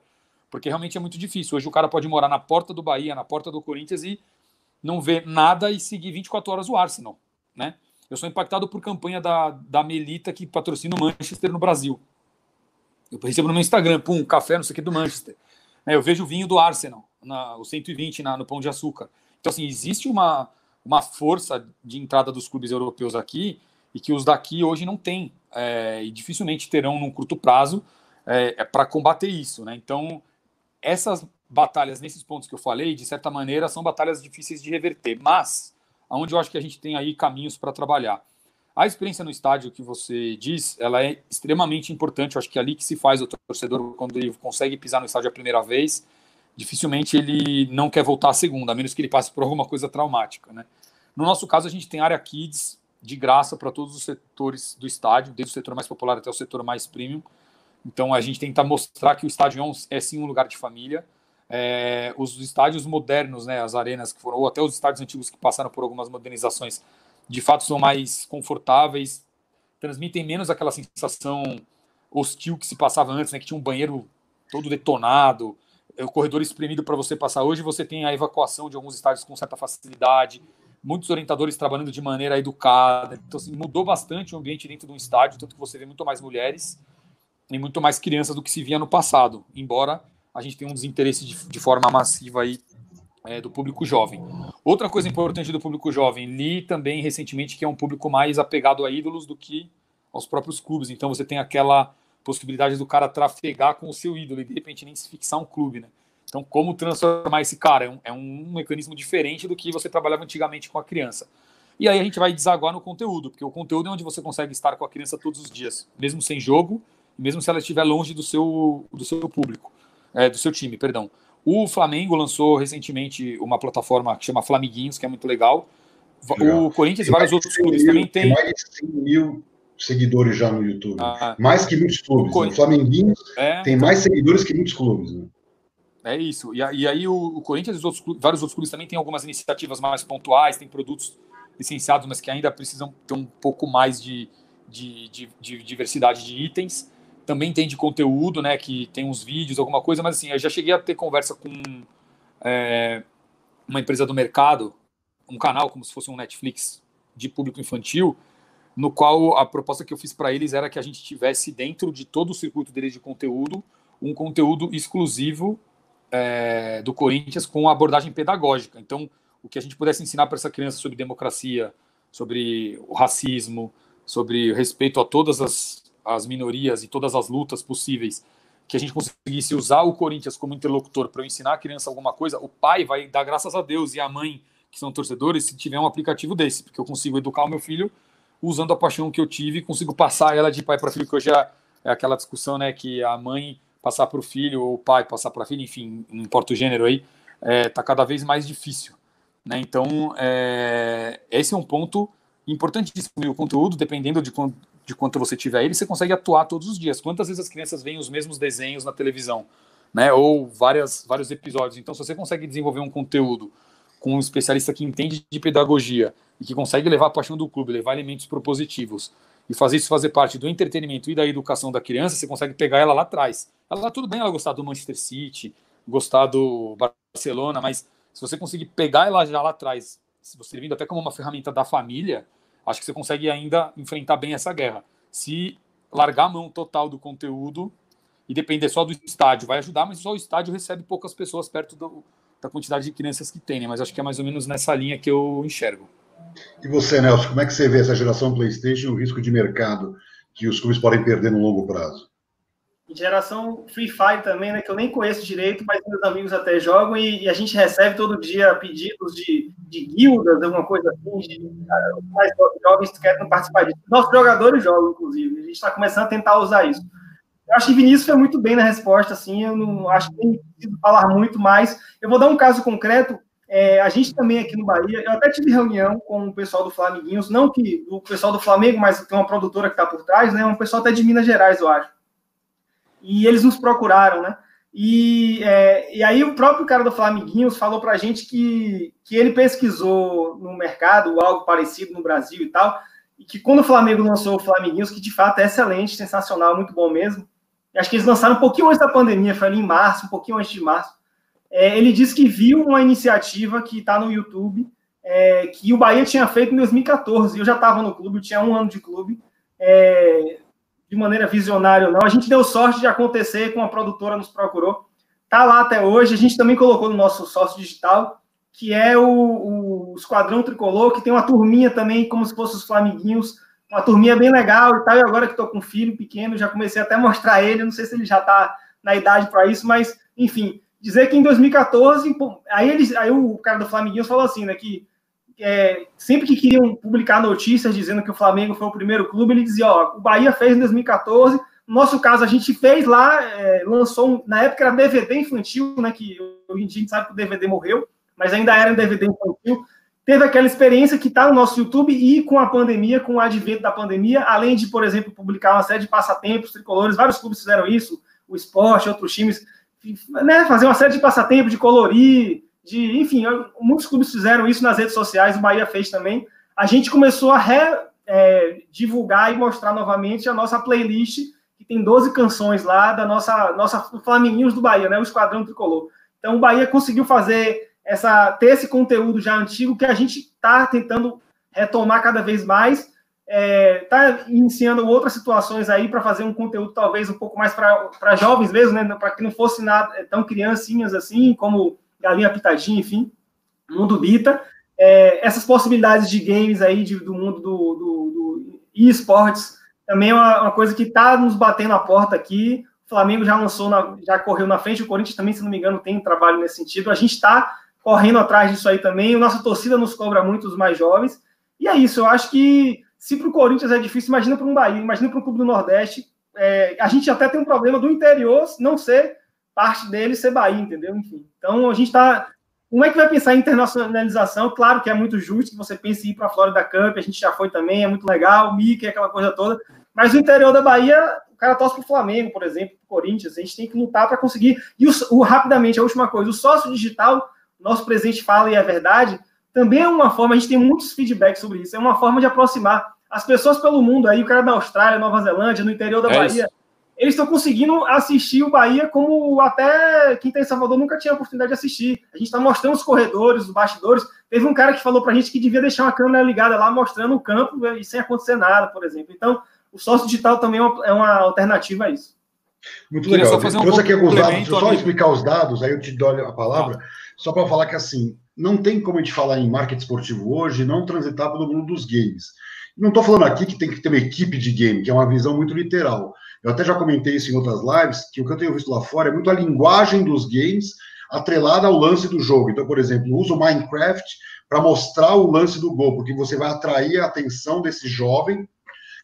Porque realmente é muito difícil. Hoje o cara pode morar na porta do Bahia, na porta do Corinthians e não ver nada e seguir 24 horas o Arsenal, né? Eu sou impactado por campanha da, da Melita que patrocina o Manchester no Brasil. Eu recebo no meu Instagram, pum, café, não sei o que, do Manchester. É, eu vejo o vinho do Arsenal, na, o 120 na, no Pão de Açúcar. Então, assim, existe uma, uma força de entrada dos clubes europeus aqui e que os daqui hoje não têm é, e dificilmente terão num curto prazo é, é para combater isso, né? Então essas batalhas nesses pontos que eu falei, de certa maneira, são batalhas difíceis de reverter, mas aonde eu acho que a gente tem aí caminhos para trabalhar. A experiência no estádio que você diz, ela é extremamente importante. Eu acho que é ali que se faz o torcedor quando ele consegue pisar no estádio a primeira vez, dificilmente ele não quer voltar a segunda, a menos que ele passe por alguma coisa traumática, né? No nosso caso, a gente tem área kids de graça para todos os setores do estádio, desde o setor mais popular até o setor mais premium. Então a gente tenta mostrar que o estádio é, é sim um lugar de família. É, os estádios modernos, né, as arenas que foram, ou até os estádios antigos que passaram por algumas modernizações, de fato são mais confortáveis, transmitem menos aquela sensação hostil que se passava antes, né, que tinha um banheiro todo detonado, o corredor espremido para você passar. Hoje você tem a evacuação de alguns estádios com certa facilidade, muitos orientadores trabalhando de maneira educada. Então, assim, mudou bastante o ambiente dentro de um estádio, tanto que você vê muito mais mulheres e muito mais crianças do que se via no passado, embora a gente tenha um desinteresse de, de forma massiva aí é, do público jovem. Outra coisa importante do público jovem, li também recentemente que é um público mais apegado a ídolos do que aos próprios clubes. Então você tem aquela possibilidade do cara trafegar com o seu ídolo e de repente nem se fixar um clube, né? Então, como transformar esse cara? É um, é um mecanismo diferente do que você trabalhava antigamente com a criança. E aí a gente vai desaguar no conteúdo, porque o conteúdo é onde você consegue estar com a criança todos os dias, mesmo sem jogo, mesmo se ela estiver longe do seu, do seu público, é, do seu time, perdão. O Flamengo lançou recentemente uma plataforma que chama Flamiguinhos, que é muito legal. legal. O Corinthians e vários outros clubes também têm. Mais de 100 mil seguidores já no YouTube. Ah, mais que muitos clubes. O, né? Flamenguinhos é, tem então... mais seguidores que muitos clubes. Né? É isso. E, aí o, o, Corinthians e os outros clubes, vários outros clubes também têm algumas iniciativas mais pontuais, tem produtos licenciados, mas que ainda precisam ter um pouco mais de, de, de, de diversidade de itens também tem de conteúdo, né? Que tem uns vídeos, alguma coisa, mas assim, eu já cheguei a ter conversa com é, uma empresa do mercado, um canal como se fosse um Netflix de público infantil, no qual a proposta que eu fiz para eles era que a gente tivesse dentro de todo o circuito deles de conteúdo um conteúdo exclusivo é, do Corinthians com abordagem pedagógica. Então, o que a gente pudesse ensinar para essa criança sobre democracia, sobre o racismo, sobre o respeito a todas as as minorias e todas as lutas possíveis, que a gente conseguisse usar o Corinthians como interlocutor para ensinar a criança alguma coisa, o pai vai dar graças a Deus e a mãe, que são torcedores, se tiver um aplicativo desse, porque eu consigo educar o meu filho usando a paixão que eu tive, consigo passar ela de pai para filho, que hoje é, é aquela discussão, né, que a mãe passar para o filho ou o pai passar para a filha, enfim, não importa o gênero aí, é, tá cada vez mais difícil. Né? Então, é, esse é um ponto importantíssimo. o conteúdo, dependendo de, de quanto você tiver ele, você consegue atuar todos os dias. Quantas vezes as crianças veem os mesmos desenhos na televisão, né? Ou várias, vários episódios. Então, se você consegue desenvolver um conteúdo com um especialista que entende de pedagogia e que consegue levar a paixão do clube, levar elementos propositivos e fazer isso fazer parte do entretenimento e da educação da criança, você consegue pegar ela lá atrás. Ela tudo bem ela gostar do Manchester City, gostar do Barcelona, mas se você conseguir pegar ela já lá atrás, se você vindo até como uma ferramenta da família, acho que você consegue ainda enfrentar bem essa guerra. Se largar a mão total do conteúdo e depender só do estádio, vai ajudar, mas só o estádio recebe poucas pessoas perto do, da quantidade de crianças que tem, né? Mas acho que é mais ou menos nessa linha que eu enxergo. E você, Nelson, como é que você vê essa geração PlayStation e o risco de mercado que os clubes podem perder no longo prazo? geração Free Fire também, né? Que eu nem conheço direito, mas meus amigos até jogam e, e a gente recebe todo dia pedidos de, de guildas, alguma coisa assim, de, mais jovens que querem participar disso. Nossos jogadores jogam, inclusive. A gente está começando a tentar usar isso. Eu acho que Vinícius foi muito bem na resposta, assim, eu não acho que tem preciso falar muito mais. Eu vou dar um caso concreto. É, a gente também aqui no Bahia, eu até tive reunião com o pessoal do Flamiguinhos, não que o pessoal do Flamengo, mas tem uma produtora que está por trás, né? Um pessoal até de Minas Gerais, eu acho e eles nos procuraram, né? E, é, e aí o próprio cara do Flamiguinhos falou para a gente que, que ele pesquisou no mercado algo parecido no Brasil e tal, e que quando o Flamengo lançou o Flamiguinhos, que de fato é excelente, sensacional, muito bom mesmo, acho que eles lançaram um pouquinho antes da pandemia, foi ali em março, um pouquinho antes de março, é, ele disse que viu uma iniciativa que está no YouTube, é, que o Bahia tinha feito em 2014, eu já estava no clube, eu tinha um ano de clube, é, de maneira visionária ou não. A gente deu sorte de acontecer com a produtora nos procurou. Tá lá até hoje. A gente também colocou no nosso sócio digital, que é o, o Esquadrão Tricolor, que tem uma turminha também, como se fossem os Flamiguinhos, uma turminha bem legal e tal. E agora que estou com um filho pequeno, já comecei até a mostrar ele. Não sei se ele já está na idade para isso, mas enfim, dizer que em 2014, aí, eles, aí o cara do Flamenguinho falou assim, né, que é, sempre que queriam publicar notícias dizendo que o Flamengo foi o primeiro clube, ele dizia, ó, o Bahia fez em 2014, no nosso caso, a gente fez lá, é, lançou, um, na época era DVD infantil, né, que hoje a gente sabe que o DVD morreu, mas ainda era um DVD infantil, teve aquela experiência que está no nosso YouTube e com a pandemia, com o advento da pandemia, além de, por exemplo, publicar uma série de passatempos tricolores, vários clubes fizeram isso, o esporte, outros times, né, fazer uma série de passatempos, de colorir, de, enfim, muitos clubes fizeram isso nas redes sociais, o Bahia fez também. A gente começou a re, é, divulgar e mostrar novamente a nossa playlist, que tem 12 canções lá da nossa, nossa Flamenguinhos do Bahia, né, o Esquadrão Tricolor. Então o Bahia conseguiu fazer essa ter esse conteúdo já antigo que a gente está tentando retomar cada vez mais. Está é, iniciando outras situações aí para fazer um conteúdo talvez um pouco mais para jovens mesmo, né? Para que não fosse nada é, tão criancinhas assim, como Galinha Pitadinha, enfim, Mundo Bita. É, essas possibilidades de games aí de, do mundo do, do, do e-sports também é uma, uma coisa que está nos batendo a porta aqui. O Flamengo já lançou, na, já correu na frente, o Corinthians também, se não me engano, tem um trabalho nesse sentido. A gente está correndo atrás disso aí também. A nossa torcida nos cobra muito os mais jovens. E é isso, eu acho que se para o Corinthians é difícil, imagina para um Bahia, imagina para um clube do Nordeste. É, a gente até tem um problema do interior não ser parte dele ser Bahia, entendeu? Enfim. Então a gente está. Como é que vai pensar em internacionalização? Claro que é muito justo que você pense em ir para a Florida Cup, a gente já foi também, é muito legal, o Mickey, aquela coisa toda. Mas o interior da Bahia, o cara torce para o Flamengo, por exemplo, para o Corinthians, a gente tem que lutar para conseguir. E o, o, rapidamente, a última coisa, o sócio digital nosso presidente fala e é verdade, também é uma forma, a gente tem muitos feedbacks sobre isso, é uma forma de aproximar as pessoas pelo mundo aí, o cara da Austrália, Nova Zelândia, no interior da é Bahia, isso. eles estão conseguindo assistir o Bahia como até quem está em Salvador nunca tinha a oportunidade de assistir. A gente está mostrando os corredores, os bastidores. Teve um cara que falou para a gente que devia deixar uma câmera ligada lá mostrando o campo e sem acontecer nada, por exemplo. Então, o sócio digital também é uma, é uma alternativa a isso. Muito legal. Só fazer um Trouxe aqui alguns dados, deixa eu só explicar os dados, aí eu te dou a palavra. Ah só para falar que assim, não tem como a gente falar em marketing esportivo hoje não transitar pelo mundo dos games. Não estou falando aqui que tem que ter uma equipe de game, que é uma visão muito literal. Eu até já comentei isso em outras lives, que o que eu tenho visto lá fora é muito a linguagem dos games atrelada ao lance do jogo. Então, por exemplo, usa o Minecraft para mostrar o lance do gol, porque você vai atrair a atenção desse jovem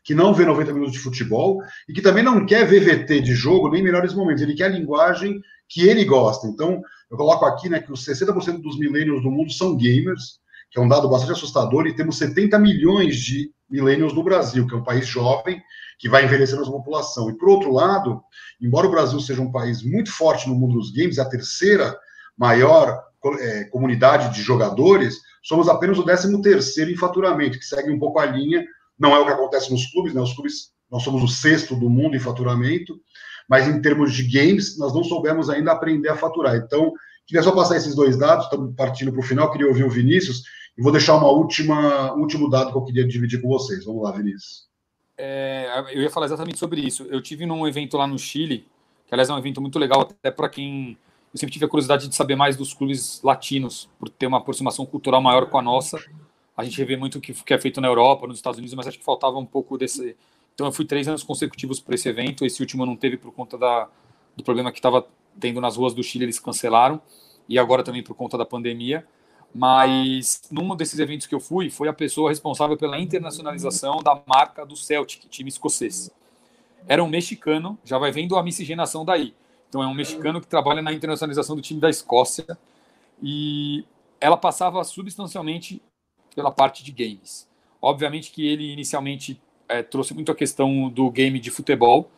que não vê 90 minutos de futebol e que também não quer ver VT de jogo nem melhores momentos, ele quer a linguagem que ele gosta. Então, eu coloco aqui né, que os 60% dos millennials do mundo são gamers, que é um dado bastante assustador, e temos 70 milhões de millennials no Brasil, que é um país jovem que vai envelhecendo a população. E, por outro lado, embora o Brasil seja um país muito forte no mundo dos games, a terceira maior é, comunidade de jogadores, somos apenas o 13 terceiro em faturamento, que segue um pouco a linha, não é o que acontece nos clubes, né? Os clubes, nós somos o sexto do mundo em faturamento, mas em termos de games, nós não soubemos ainda aprender a faturar. Então, queria só passar esses dois dados, estamos partindo para o final, queria ouvir o Vinícius, e vou deixar uma última, último dado que eu queria dividir com vocês. Vamos lá, Vinícius. É, eu ia falar exatamente sobre isso. Eu tive num evento lá no Chile, que aliás é um evento muito legal, até para quem. Eu sempre tive a curiosidade de saber mais dos clubes latinos, por ter uma aproximação cultural maior com a nossa. A gente vê muito o que é feito na Europa, nos Estados Unidos, mas acho que faltava um pouco desse, então eu fui três anos consecutivos para esse evento. Esse último não teve por conta da, do problema que estava tendo nas ruas do Chile, eles cancelaram. E agora também por conta da pandemia. Mas num desses eventos que eu fui, foi a pessoa responsável pela internacionalização da marca do Celtic, time escocês. Era um mexicano, já vai vendo a miscigenação daí. Então é um mexicano que trabalha na internacionalização do time da Escócia. E ela passava substancialmente pela parte de games. Obviamente que ele inicialmente é, trouxe muito a questão do game de futebol,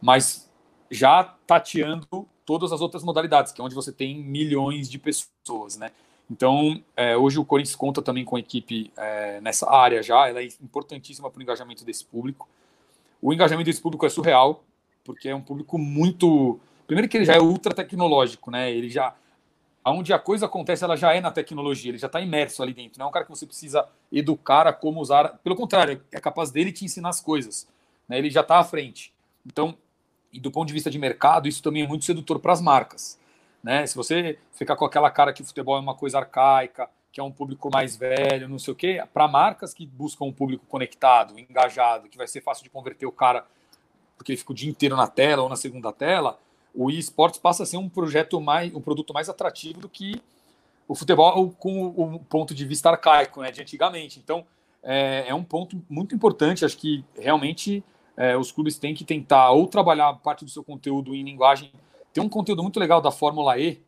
mas já tateando todas as outras modalidades, que é onde você tem milhões de pessoas, né? Então, é, hoje o Corinthians conta também com a equipe é, nessa área já, ela é importantíssima para o engajamento desse público. O engajamento desse público é surreal, porque é um público muito. Primeiro, que ele já é ultra tecnológico, né? Ele já onde a coisa acontece, ela já é na tecnologia, ele já está imerso ali dentro. Não é um cara que você precisa educar a como usar. Pelo contrário, é capaz dele te ensinar as coisas. Né? Ele já está à frente. Então, e do ponto de vista de mercado, isso também é muito sedutor para as marcas. Né? Se você ficar com aquela cara que o futebol é uma coisa arcaica, que é um público mais velho, não sei o quê, para marcas que buscam um público conectado, engajado, que vai ser fácil de converter o cara, porque ele fica o dia inteiro na tela ou na segunda tela, o eSports passa a ser um projeto mais, um produto mais atrativo do que o futebol com o ponto de vista arcaico, né, de antigamente. Então, é, é um ponto muito importante. Acho que realmente é, os clubes têm que tentar ou trabalhar parte do seu conteúdo em linguagem. Tem um conteúdo muito legal da Fórmula E,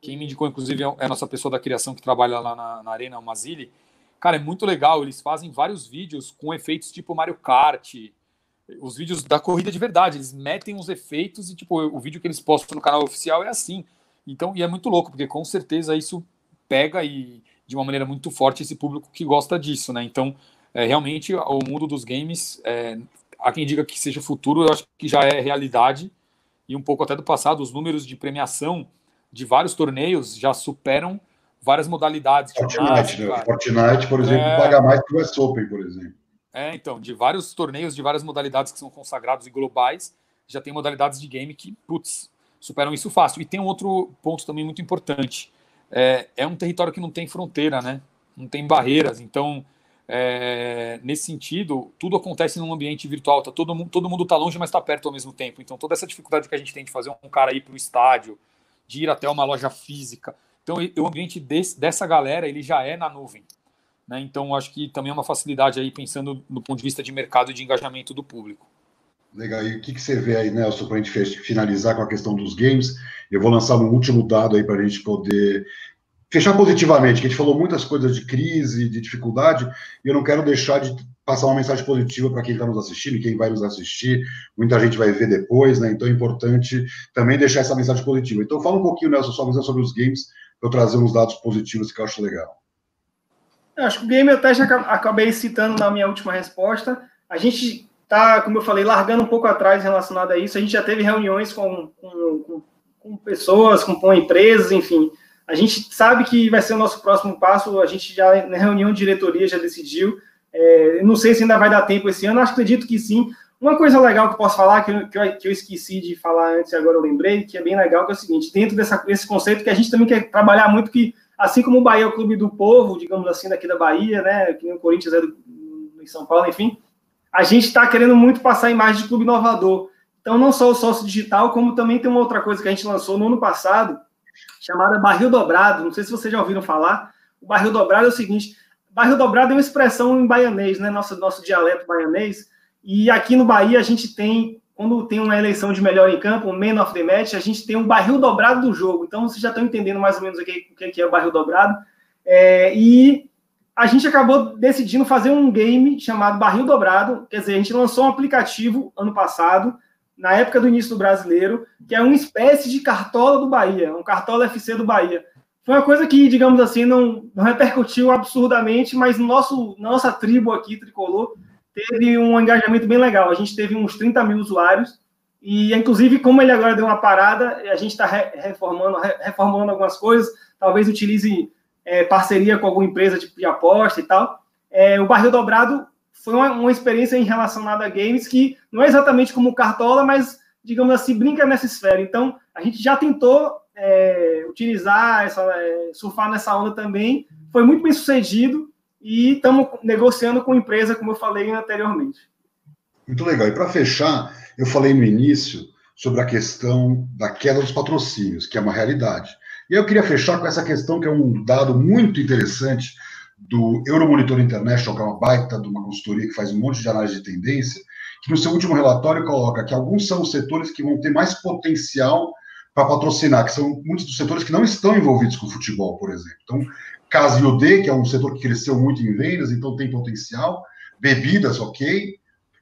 quem me indicou, inclusive, é a nossa pessoa da criação que trabalha lá na, na Arena, o Mazili. Cara, é muito legal. Eles fazem vários vídeos com efeitos tipo Mario Kart, os vídeos da corrida de verdade. Eles metem os efeitos e, tipo, o vídeo que eles postam no canal oficial é assim. Então, e é muito louco, porque com certeza isso pega e de uma maneira muito forte esse público que gosta disso, né? Então, é, realmente, o mundo dos games, é, há quem diga que seja futuro, eu acho que já é realidade. E um pouco até do passado, os números de premiação de vários torneios já superam várias modalidades. Fortnite, né? Fortnite, por exemplo, é... paga mais que o US Open, por exemplo. É, então, de vários torneios, de várias modalidades que são consagrados e globais, já tem modalidades de game que, putz, superam isso fácil. E tem um outro ponto também muito importante. É, é um território que não tem fronteira, né? Não tem barreiras. Então, é, nesse sentido, tudo acontece num ambiente virtual. Tá todo, mundo, todo mundo está longe, mas está perto ao mesmo tempo. Então, toda essa dificuldade que a gente tem de fazer um cara ir para o estádio, de ir até uma loja física. Então, o ambiente desse, dessa galera ele já é na nuvem. Né? Então, acho que também é uma facilidade aí, pensando no ponto de vista de mercado e de engajamento do público. Legal. E o que, que você vê aí, Nelson, para a gente finalizar com a questão dos games? Eu vou lançar um último dado aí para a gente poder fechar positivamente, que a gente falou muitas coisas de crise, de dificuldade, e eu não quero deixar de passar uma mensagem positiva para quem está nos assistindo quem vai nos assistir. Muita gente vai ver depois, né? Então é importante também deixar essa mensagem positiva. Então fala um pouquinho, Nelson, sua visão sobre os games, para eu trazer uns dados positivos que eu acho legal. Eu acho que o game já acabei citando na minha última resposta. A gente está, como eu falei, largando um pouco atrás relacionado a isso. A gente já teve reuniões com, com, com, com pessoas, com, com empresas, enfim. A gente sabe que vai ser o nosso próximo passo. A gente já, na reunião de diretoria, já decidiu é, não sei se ainda vai dar tempo esse ano, acho, acredito que sim. Uma coisa legal que eu posso falar, que eu, que eu, que eu esqueci de falar antes e agora eu lembrei, que é bem legal, que é o seguinte, dentro dessa, desse conceito que a gente também quer trabalhar muito, que assim como o Bahia é o clube do povo, digamos assim, daqui da Bahia, né, que o Corinthians é do, em São Paulo, enfim, a gente está querendo muito passar a imagem de clube inovador. Então, não só o sócio digital, como também tem uma outra coisa que a gente lançou no ano passado, chamada Barril Dobrado. Não sei se vocês já ouviram falar. O Barril Dobrado é o seguinte: Bairro Dobrado é uma expressão em baianês, né? Nosso, nosso dialeto baianês. E aqui no Bahia a gente tem, quando tem uma eleição de melhor em campo, o Man of the Match, a gente tem um barril dobrado do jogo. Então vocês já estão entendendo mais ou menos o que, é o barril dobrado. É, e a gente acabou decidindo fazer um game chamado Barril Dobrado. Quer dizer, a gente lançou um aplicativo ano passado, na época do início do brasileiro, que é uma espécie de cartola do Bahia, um cartola FC do Bahia. Foi uma coisa que, digamos assim, não, não repercutiu absurdamente, mas no nosso, na nossa tribo aqui, Tricolor, teve um engajamento bem legal. A gente teve uns 30 mil usuários, e inclusive, como ele agora deu uma parada, a gente está reformando, reformando algumas coisas, talvez utilize é, parceria com alguma empresa tipo de aposta e tal. É, o Barril Dobrado foi uma, uma experiência em relacionada a games que não é exatamente como Cartola, mas, digamos assim, brinca nessa esfera. Então, a gente já tentou é, utilizar, essa, é, surfar nessa onda também. Foi muito bem sucedido e estamos negociando com a empresa, como eu falei anteriormente. Muito legal. E para fechar, eu falei no início sobre a questão da queda dos patrocínios, que é uma realidade. E eu queria fechar com essa questão que é um dado muito interessante do Euromonitor International, que é uma baita de uma consultoria que faz um monte de análise de tendência, que no seu último relatório coloca que alguns são os setores que vão ter mais potencial para patrocinar, que são muitos dos setores que não estão envolvidos com futebol, por exemplo. Então, Casa e OD, que é um setor que cresceu muito em vendas, então tem potencial. Bebidas, ok.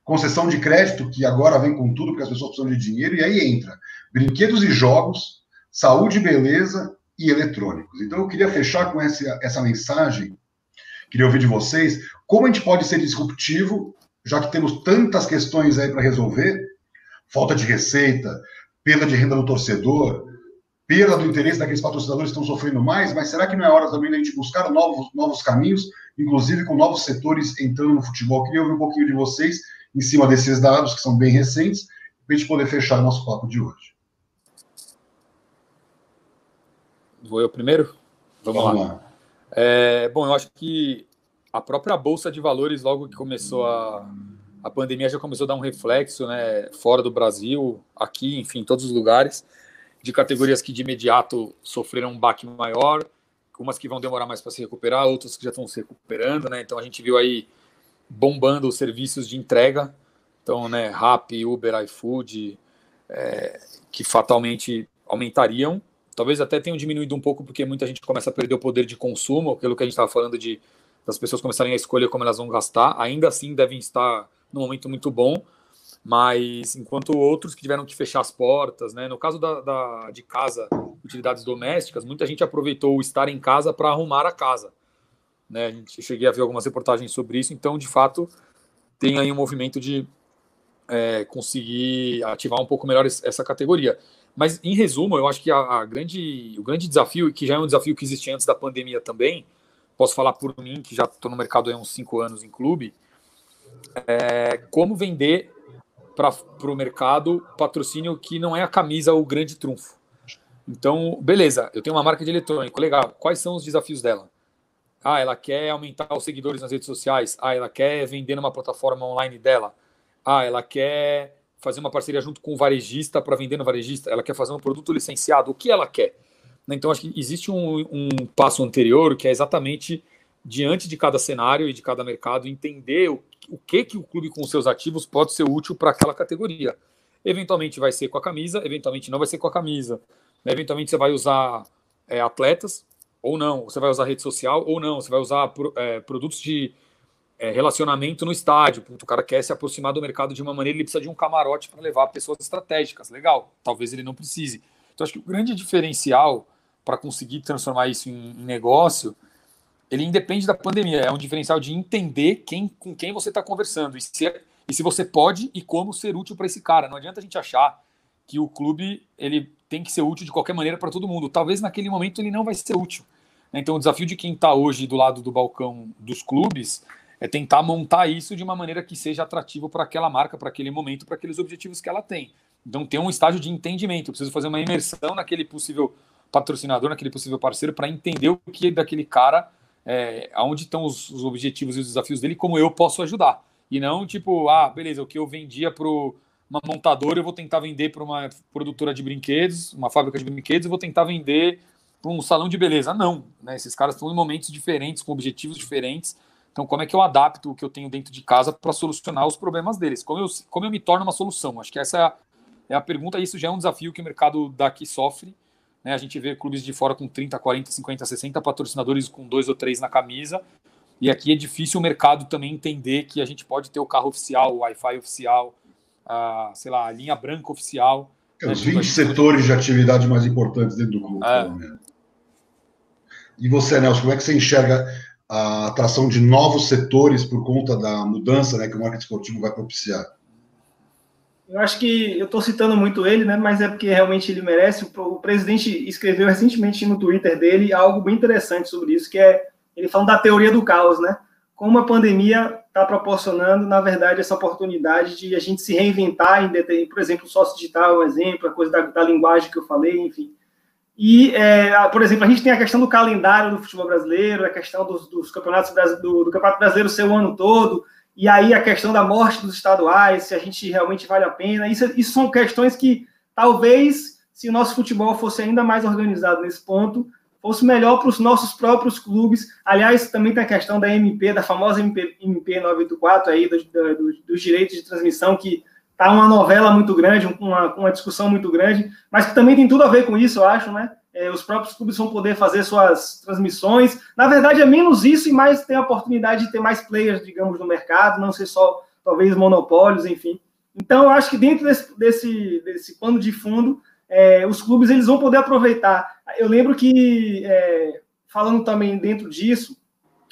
Concessão de crédito, que agora vem com tudo, porque as pessoas precisam de dinheiro, e aí entra brinquedos e jogos, saúde e beleza e eletrônicos. Então, eu queria fechar com essa, essa mensagem, queria ouvir de vocês, como a gente pode ser disruptivo, já que temos tantas questões aí para resolver, falta de receita, perda de renda do torcedor, perda do interesse daqueles patrocinadores que estão sofrendo mais, mas será que não é hora também da gente buscar novos, novos caminhos, inclusive com novos setores entrando no futebol? Queria ouvir um pouquinho de vocês em cima desses dados, que são bem recentes, para a gente poder fechar nosso papo de hoje. Vou eu primeiro? Vamos, Vamos lá. lá. É, bom, eu acho que a própria bolsa de valores, logo que começou a, a pandemia, já começou a dar um reflexo, né, fora do Brasil, aqui, enfim, em todos os lugares, de categorias que de imediato sofreram um baque maior, umas que vão demorar mais para se recuperar, outras que já estão se recuperando, né? Então a gente viu aí bombando os serviços de entrega, então, né, Rappi, Uber, iFood, é, que fatalmente aumentariam. Talvez até tenham diminuído um pouco porque muita gente começa a perder o poder de consumo, aquilo que a gente estava falando de das pessoas começarem a escolher como elas vão gastar. Ainda assim, devem estar num momento muito bom, mas enquanto outros que tiveram que fechar as portas, né? No caso da, da de casa, utilidades domésticas, muita gente aproveitou o estar em casa para arrumar a casa. Né? A gente cheguei a ver algumas reportagens sobre isso, então de fato tem aí um movimento de é, conseguir ativar um pouco melhor essa categoria. Mas, em resumo, eu acho que a, a, grande, o grande desafio, que já é um desafio que existia antes da pandemia também, posso falar por mim, que já estou no mercado há uns cinco anos em clube, é como vender para o mercado patrocínio que não é a camisa o grande trunfo. Então, beleza, eu tenho uma marca de eletrônico, legal. Quais são os desafios dela? Ah, ela quer aumentar os seguidores nas redes sociais. Ah, ela quer vender numa plataforma online dela. Ah, ela quer fazer uma parceria junto com o varejista para vender no varejista, ela quer fazer um produto licenciado, o que ela quer? Né, então, acho que existe um, um passo anterior que é exatamente diante de cada cenário e de cada mercado entender o, o que que o clube com seus ativos pode ser útil para aquela categoria. Eventualmente vai ser com a camisa, eventualmente não vai ser com a camisa. Eventualmente você vai usar é, atletas ou não, você vai usar rede social ou não, você vai usar é, produtos de é, relacionamento no estádio. O cara quer se aproximar do mercado de uma maneira, ele precisa de um camarote para levar pessoas estratégicas. Legal, talvez ele não precise. Então, acho que o grande diferencial para conseguir transformar isso em, em, negócio, ele independe da pandemia. É um diferencial de entender quem, com quem você está conversando e se, e se você pode e como ser útil para esse cara. Não adianta a gente achar que o clube ele tem que ser útil de qualquer maneira para todo mundo. Talvez naquele momento ele não vai ser útil. Então, o desafio de quem está hoje do lado do balcão dos clubes é tentar montar isso de uma maneira que seja atrativo para aquela marca, para aquele momento, para aqueles objetivos que ela tem. Então, tem um estágio de entendimento. Eu preciso fazer uma imersão naquele possível patrocinador, naquele possível parceiro, para entender o que é daquele cara, é, aonde estão os, os, objetivos e os desafios dele, como eu posso ajudar. E não tipo, ah, beleza, o que eu vendia para uma montadora, eu vou tentar vender para uma produtora de brinquedos, uma fábrica de brinquedos, eu vou tentar vender para um salão de beleza. Não, né? esses caras estão em momentos diferentes, com objetivos diferentes então, como é que eu adapto o que eu tenho dentro de casa para solucionar os problemas deles? Como eu, como eu me torno uma solução? Acho que essa é a, é a pergunta, isso já é um desafio que o mercado daqui sofre. Né? A gente vê clubes de fora com 30, 40, 50, 60 patrocinadores com dois ou três na camisa. E aqui é difícil o mercado também entender que a gente pode ter o carro oficial, o Wi-Fi oficial, a, sei lá, a linha branca oficial. É, os 20 setores de atividade mais importantes dentro do clube. É. E você, Nelson, como é que você enxerga a atração de novos setores por conta da mudança né, que o marketing esportivo vai propiciar? Eu acho que eu estou citando muito ele, né? Mas é porque realmente ele merece. O, presidente escreveu recentemente no Twitter dele algo bem interessante sobre isso, que é ele falando da teoria do caos, né? Como a pandemia está proporcionando, na verdade, essa oportunidade de a gente se reinventar, em, por exemplo, o sócio digital é um exemplo, a coisa da, da linguagem que eu falei, enfim. E, é, por exemplo, a gente tem a questão do calendário do futebol brasileiro, a questão dos, dos campeonatos do, do, Campeonato Brasileiro ser o ano todo, e aí a questão da morte dos estaduais, se a gente realmente vale a pena. Isso, isso são questões que talvez, se o nosso futebol fosse ainda mais organizado nesse ponto, fosse melhor para os nossos próprios clubes. Aliás, também tem a questão da MP, da famosa MP, MP 984 aí, do, do, dos direitos de transmissão, que tá uma novela muito grande, uma, uma discussão muito grande, mas que também tem tudo a ver com isso, eu acho, né? É, os próprios clubes vão poder fazer suas transmissões. Na verdade, é menos isso e mais ter a oportunidade de ter mais players, digamos, no mercado, não ser só, talvez, monopólios, enfim. Então, eu acho que dentro desse, desse, desse pano de fundo, é, os clubes eles vão poder aproveitar. Eu lembro que, é, falando também dentro disso,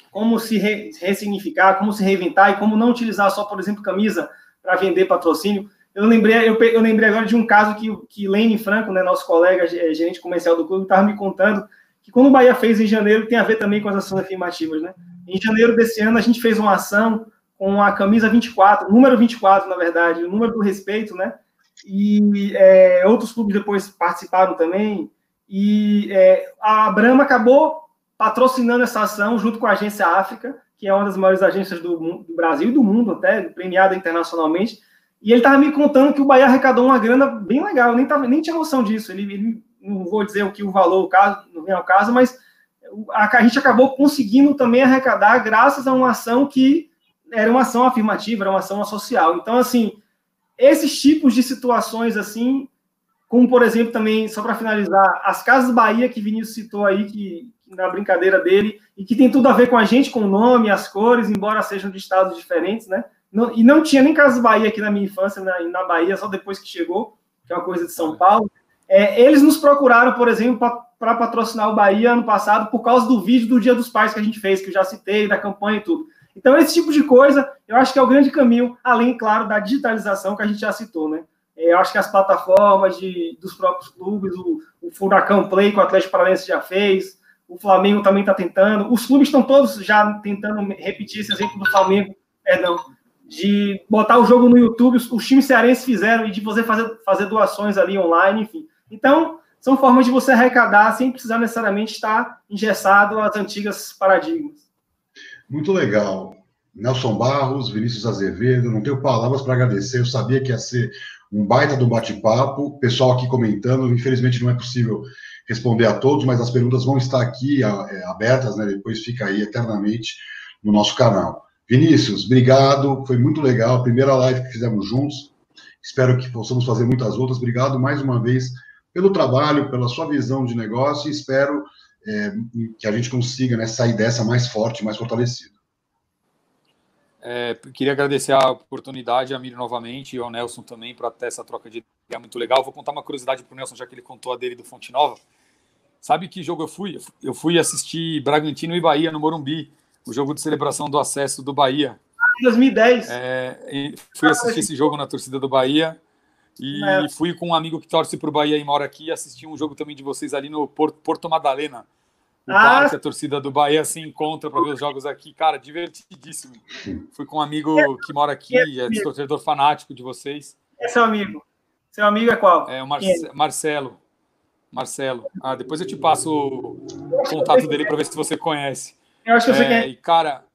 como se re, ressignificar, como se reinventar e como não utilizar só, por exemplo, camisa para vender patrocínio. Eu lembrei, eu, eu, lembrei agora de um caso que, que Lene Franco, né, nosso colega é, gerente comercial do clube, estava me contando que quando o Bahia fez em janeiro tem a ver também com as ações afirmativas, né? Em janeiro desse ano a gente fez uma ação com a camisa 24, número 24, na verdade, o número do respeito, né? E é, outros clubes depois participaram também. E é, a Brahma acabou patrocinando essa ação junto com a Agência África, que é uma das maiores agências do, do Brasil e do mundo, até premiada internacionalmente. E ele estava me contando que o Bahia arrecadou uma grana bem legal, eu nem, tava, nem tinha noção disso. Ele, ele não vou dizer o que o valor, o caso, não vem ao caso, mas a, a gente acabou conseguindo também arrecadar graças a uma ação que era uma ação afirmativa, era uma ação social. Então, assim, esses tipos de situações, assim, como, por exemplo, também, só para finalizar, as Casas Bahia, que Vinícius citou aí, que, na brincadeira dele, e que tem tudo a ver com a gente, com o nome, as cores, embora sejam de estados diferentes, né? Não, e não tinha nem Casas Bahia aqui na minha infância, na, na Bahia, só depois que chegou, que é uma coisa de São Paulo. É, eles nos procuraram, por exemplo, para patrocinar o Bahia ano passado, por causa do vídeo do Dia dos Pais que a gente fez, que eu já citei, da campanha e tudo. Então, esse tipo de coisa, eu acho que é o grande caminho, além, claro, da digitalização que a gente já citou, né? É, eu acho que as plataformas de, dos próprios clubes, o, o Furacão Play, que o Atlético Paranaense já fez, o Flamengo também está tentando, os clubes estão todos já tentando repetir esse exemplo do Flamengo, perdão, de botar o jogo no YouTube, os, os times cearenses fizeram, e de você fazer, fazer doações ali online, enfim. Então, são formas de você arrecadar sem precisar necessariamente estar engessado às antigas paradigmas. Muito legal. Nelson Barros, Vinícius Azevedo, não tenho palavras para agradecer. Eu sabia que ia ser um baita do bate-papo. Pessoal aqui comentando, infelizmente não é possível responder a todos, mas as perguntas vão estar aqui é, abertas, né? Depois fica aí eternamente no nosso canal. Vinícius, obrigado, foi muito legal. Primeira live que fizemos juntos. Espero que possamos fazer muitas outras. Obrigado mais uma vez pelo trabalho, pela sua visão de negócio e espero é, que a gente consiga né, sair dessa mais forte, mais fortalecido. É, queria agradecer a oportunidade, a Miriam novamente e ao Nelson também para ter essa troca de ideia muito legal. Vou contar uma curiosidade para o Nelson, já que ele contou a dele do Fonte Nova. Sabe que jogo eu fui? Eu fui assistir Bragantino e Bahia no Morumbi, o jogo de celebração do acesso do Bahia. Em 2010. É, fui assistir esse jogo na torcida do Bahia e é. fui com um amigo que torce para o Bahia e mora aqui assistir um jogo também de vocês ali no Porto Madalena o ah. bar que a torcida do Bahia se encontra para ver os jogos aqui. Cara, divertidíssimo. Fui com um amigo que mora aqui, é torcedor fanático de vocês. É seu amigo. Seu amigo é qual? É o Mar é? Marcelo. Marcelo. Ah, depois eu te passo o contato dele para ver se você conhece. Eu acho que você é, quer. E, cara,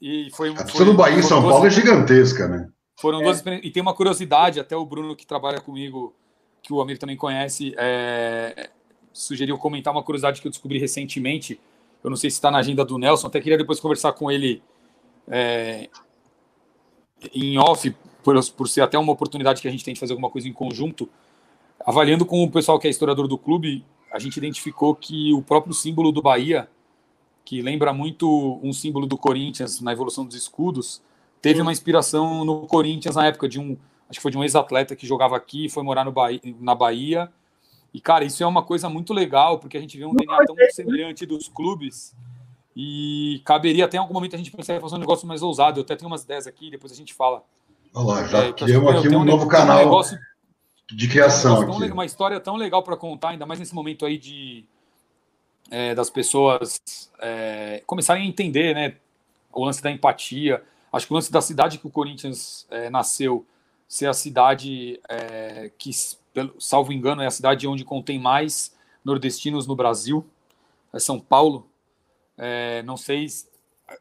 e foi. A torcida do Bahia em São Paulo é gigantesca, né? Foram é. duas E tem uma curiosidade, até o Bruno que trabalha comigo, que o Amir também conhece, é, sugeriu comentar uma curiosidade que eu descobri recentemente. Eu não sei se está na agenda do Nelson, até queria depois conversar com ele é, em off, por, por ser até uma oportunidade que a gente tem de fazer alguma coisa em conjunto. Avaliando com o pessoal que é historiador do clube, a gente identificou que o próprio símbolo do Bahia, que lembra muito um símbolo do Corinthians na evolução dos escudos, teve uma inspiração no Corinthians na época de um, acho que foi de um ex-atleta que jogava aqui, foi morar no Bahia, na Bahia e, cara, isso é uma coisa muito legal, porque a gente vê um DNA tão semelhante dos clubes. E caberia até em algum momento a gente pensar em fazer um negócio mais ousado. Eu até tenho umas ideias aqui, depois a gente fala. Olha lá, já é, criamos aqui um, um novo canal um negócio, de criação. Um tão, uma história tão legal para contar, ainda mais nesse momento aí de é, das pessoas é, começarem a entender né, o lance da empatia. Acho que o lance da cidade que o Corinthians é, nasceu ser a cidade é, que salvo engano, é a cidade onde contém mais nordestinos no Brasil, é São Paulo. É, não sei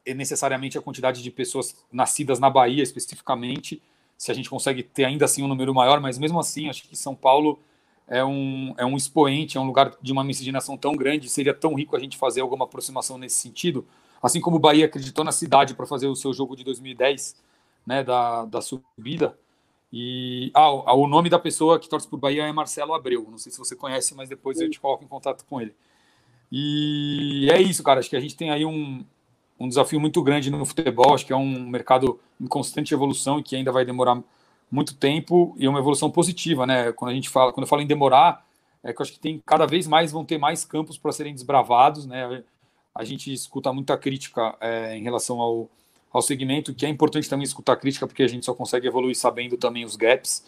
é necessariamente a quantidade de pessoas nascidas na Bahia especificamente, se a gente consegue ter ainda assim um número maior, mas mesmo assim, acho que São Paulo é um, é um expoente, é um lugar de uma miscigenação tão grande, seria tão rico a gente fazer alguma aproximação nesse sentido. Assim como o Bahia acreditou na cidade para fazer o seu jogo de 2010, né, da, da subida, e ah, o nome da pessoa que torce por Bahia é Marcelo Abreu. Não sei se você conhece, mas depois eu te coloco em contato com ele. E é isso, cara. Acho que a gente tem aí um, um desafio muito grande no futebol. Acho que é um mercado em constante evolução e que ainda vai demorar muito tempo e é uma evolução positiva, né? Quando a gente fala, quando eu falo em demorar, é que eu acho que tem cada vez mais vão ter mais campos para serem desbravados, né? A gente escuta muita crítica é, em relação ao, ao segmento, que é importante também escutar crítica, porque a gente só consegue evoluir sabendo também os gaps,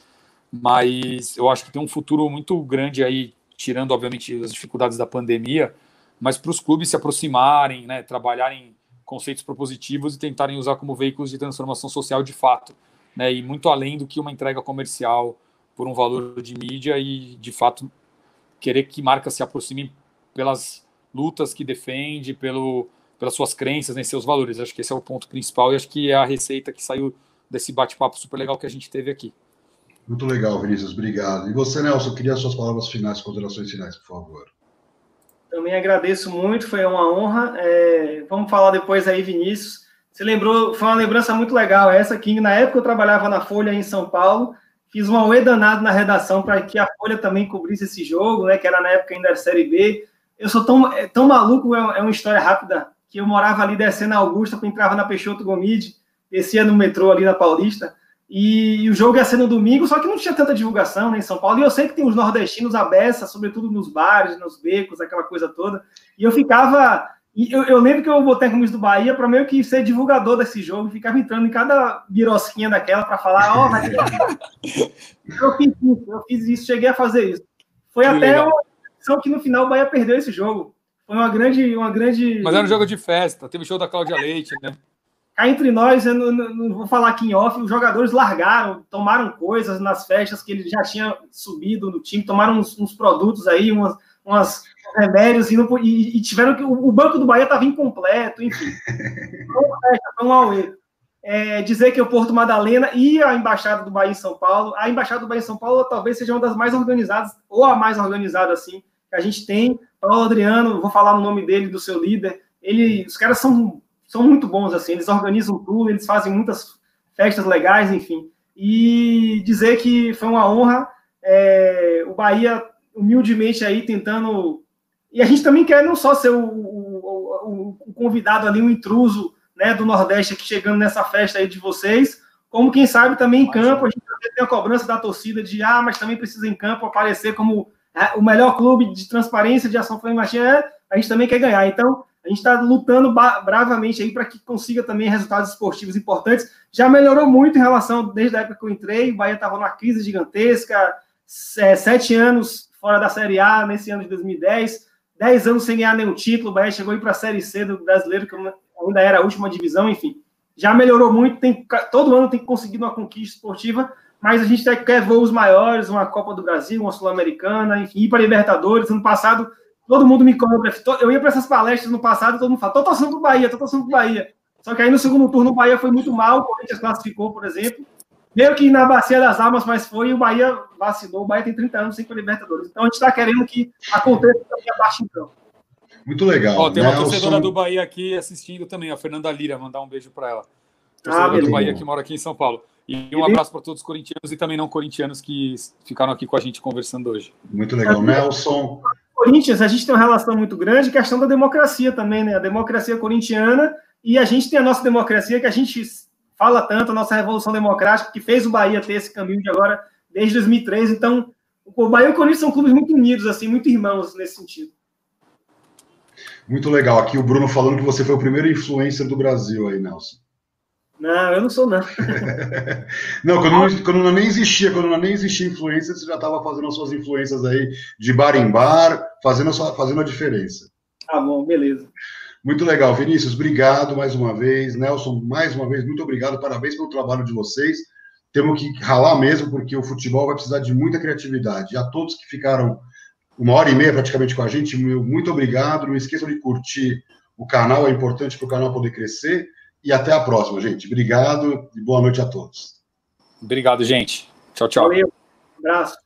mas eu acho que tem um futuro muito grande aí, tirando, obviamente, as dificuldades da pandemia, mas para os clubes se aproximarem, né, trabalharem conceitos propositivos e tentarem usar como veículos de transformação social de fato, né, e muito além do que uma entrega comercial por um valor de mídia e, de fato, querer que marcas se aproximem pelas lutas que defende, pelo, pelas suas crenças, né, seus valores. Acho que esse é o ponto principal e acho que é a receita que saiu desse bate-papo super legal que a gente teve aqui. Muito legal, Vinícius, obrigado. E você, Nelson, queria suas palavras finais, considerações finais, por favor. Também agradeço muito, foi uma honra. É, vamos falar depois aí, Vinícius. Você lembrou, foi uma lembrança muito legal essa, que na época eu trabalhava na Folha em São Paulo, fiz uma UE danado na redação para que a Folha também cobrisse esse jogo, né, que era na época ainda a Série B. Eu sou tão, é, tão maluco, é, é uma história rápida, que eu morava ali descendo a Augusta, entrava na Peixoto Gomide, descia no metrô ali na Paulista, e, o jogo ia ser no domingo, só que não tinha tanta divulgação né, em São Paulo. E eu sei que tem os nordestinos à beça, sobretudo nos bares, nos becos, aquela coisa toda. E eu ficava. Eu, eu lembro que eu botei a camisa do Bahia para meio que ser divulgador desse jogo, ficava entrando em cada birosquinha daquela para falar: Ó, oh, vai ter... Eu fiz isso, eu fiz isso, cheguei a fazer isso. Foi que até legal. uma que no final o Bahia perdeu esse jogo. Foi uma grande, uma grande. Mas era um jogo de festa, teve show da Cláudia Leite, né? cá entre nós, eu não, não, vou falar aqui em off, os jogadores largaram, tomaram coisas nas festas que ele já tinha subido no time, tomaram uns, uns produtos aí, umas, umas remédios e, não, e, e, tiveram que. O, banco do Bahia estava incompleto, enfim. [laughs] Foi um auê. É, dizer que o Porto Madalena e a Embaixada do Bahia em São Paulo, a Embaixada do Bahia em São Paulo talvez seja uma das mais organizadas, ou a mais organizada, assim, que a gente tem. Paulo Adriano, vou falar no nome dele, do seu líder, ele, os caras são são muito bons, assim, eles organizam tudo, eles fazem muitas festas legais, enfim. E dizer que foi uma honra, é, o Bahia humildemente aí tentando. E a gente também quer não só ser o, o, o, convidado ali, um intruso né, do Nordeste aqui chegando nessa festa aí de vocês, como quem sabe também em campo, a gente tem a cobrança da torcida de ah, mas também precisa em campo aparecer como é, o melhor clube de transparência de ação flamenguista, é, a gente também quer ganhar. Então, a gente está lutando bravamente aí para que consiga também resultados esportivos importantes. Já melhorou muito em relação, desde a época que eu entrei, o Bahia estava numa crise gigantesca, é, sete anos fora da Série A nesse ano de 2010, dez anos sem ganhar nenhum título, o Bahia chegou para a Série C do brasileiro, que ainda era a última divisão, enfim. Já melhorou muito, tem, todo ano tem conseguido uma conquista esportiva, mas a gente quer voos maiores, uma Copa do Brasil, uma Sul-Americana, enfim, ir para Libertadores. Ano passado Todo mundo me cobra. Eu ia para essas palestras no passado, todo mundo fala: tô torcendo pro Bahia, tô torcendo pro Bahia. Só que aí no segundo turno o Bahia foi muito mal, o Corinthians classificou, por exemplo. Meio que na bacia das almas, mas foi e o Bahia vacilou. O Bahia tem 30 anos sem Libertadores. Então a gente está querendo que aconteça também abaixo então. Muito legal. Ó, tem uma Nelson... torcedora do Bahia aqui assistindo também, a Fernanda Lira, mandar um beijo para ela. Ah, torcedora ah, do Bahia que mora aqui em São Paulo. E um abraço para todos os corintianos e também não corintianos que ficaram aqui com a gente conversando hoje. Muito legal. Nelson, Corinthians, a gente tem uma relação muito grande, questão da democracia também, né? A democracia corintiana e a gente tem a nossa democracia que a gente fala tanto, a nossa revolução democrática que fez o Bahia ter esse caminho de agora desde 2013. Então, o Bahia e o Corinthians são clubes muito unidos, assim, muito irmãos nesse sentido. Muito legal. Aqui o Bruno falando que você foi o primeiro influencer do Brasil aí, Nelson. Não, eu não sou, não. [laughs] não, quando, quando não nem existia, quando não nem existia influência, você já estava fazendo as suas influências aí de bar em bar, fazendo a, sua, fazendo a diferença. Tá bom, beleza. Muito legal, Vinícius, obrigado mais uma vez. Nelson, mais uma vez, muito obrigado, parabéns pelo trabalho de vocês. Temos que ralar mesmo, porque o futebol vai precisar de muita criatividade. E a todos que ficaram uma hora e meia praticamente com a gente, muito obrigado. Não esqueçam de curtir o canal, é importante para o canal poder crescer e até a próxima, gente. Obrigado e boa noite a todos. Obrigado, gente. Tchau, tchau. Valeu. Um abraço.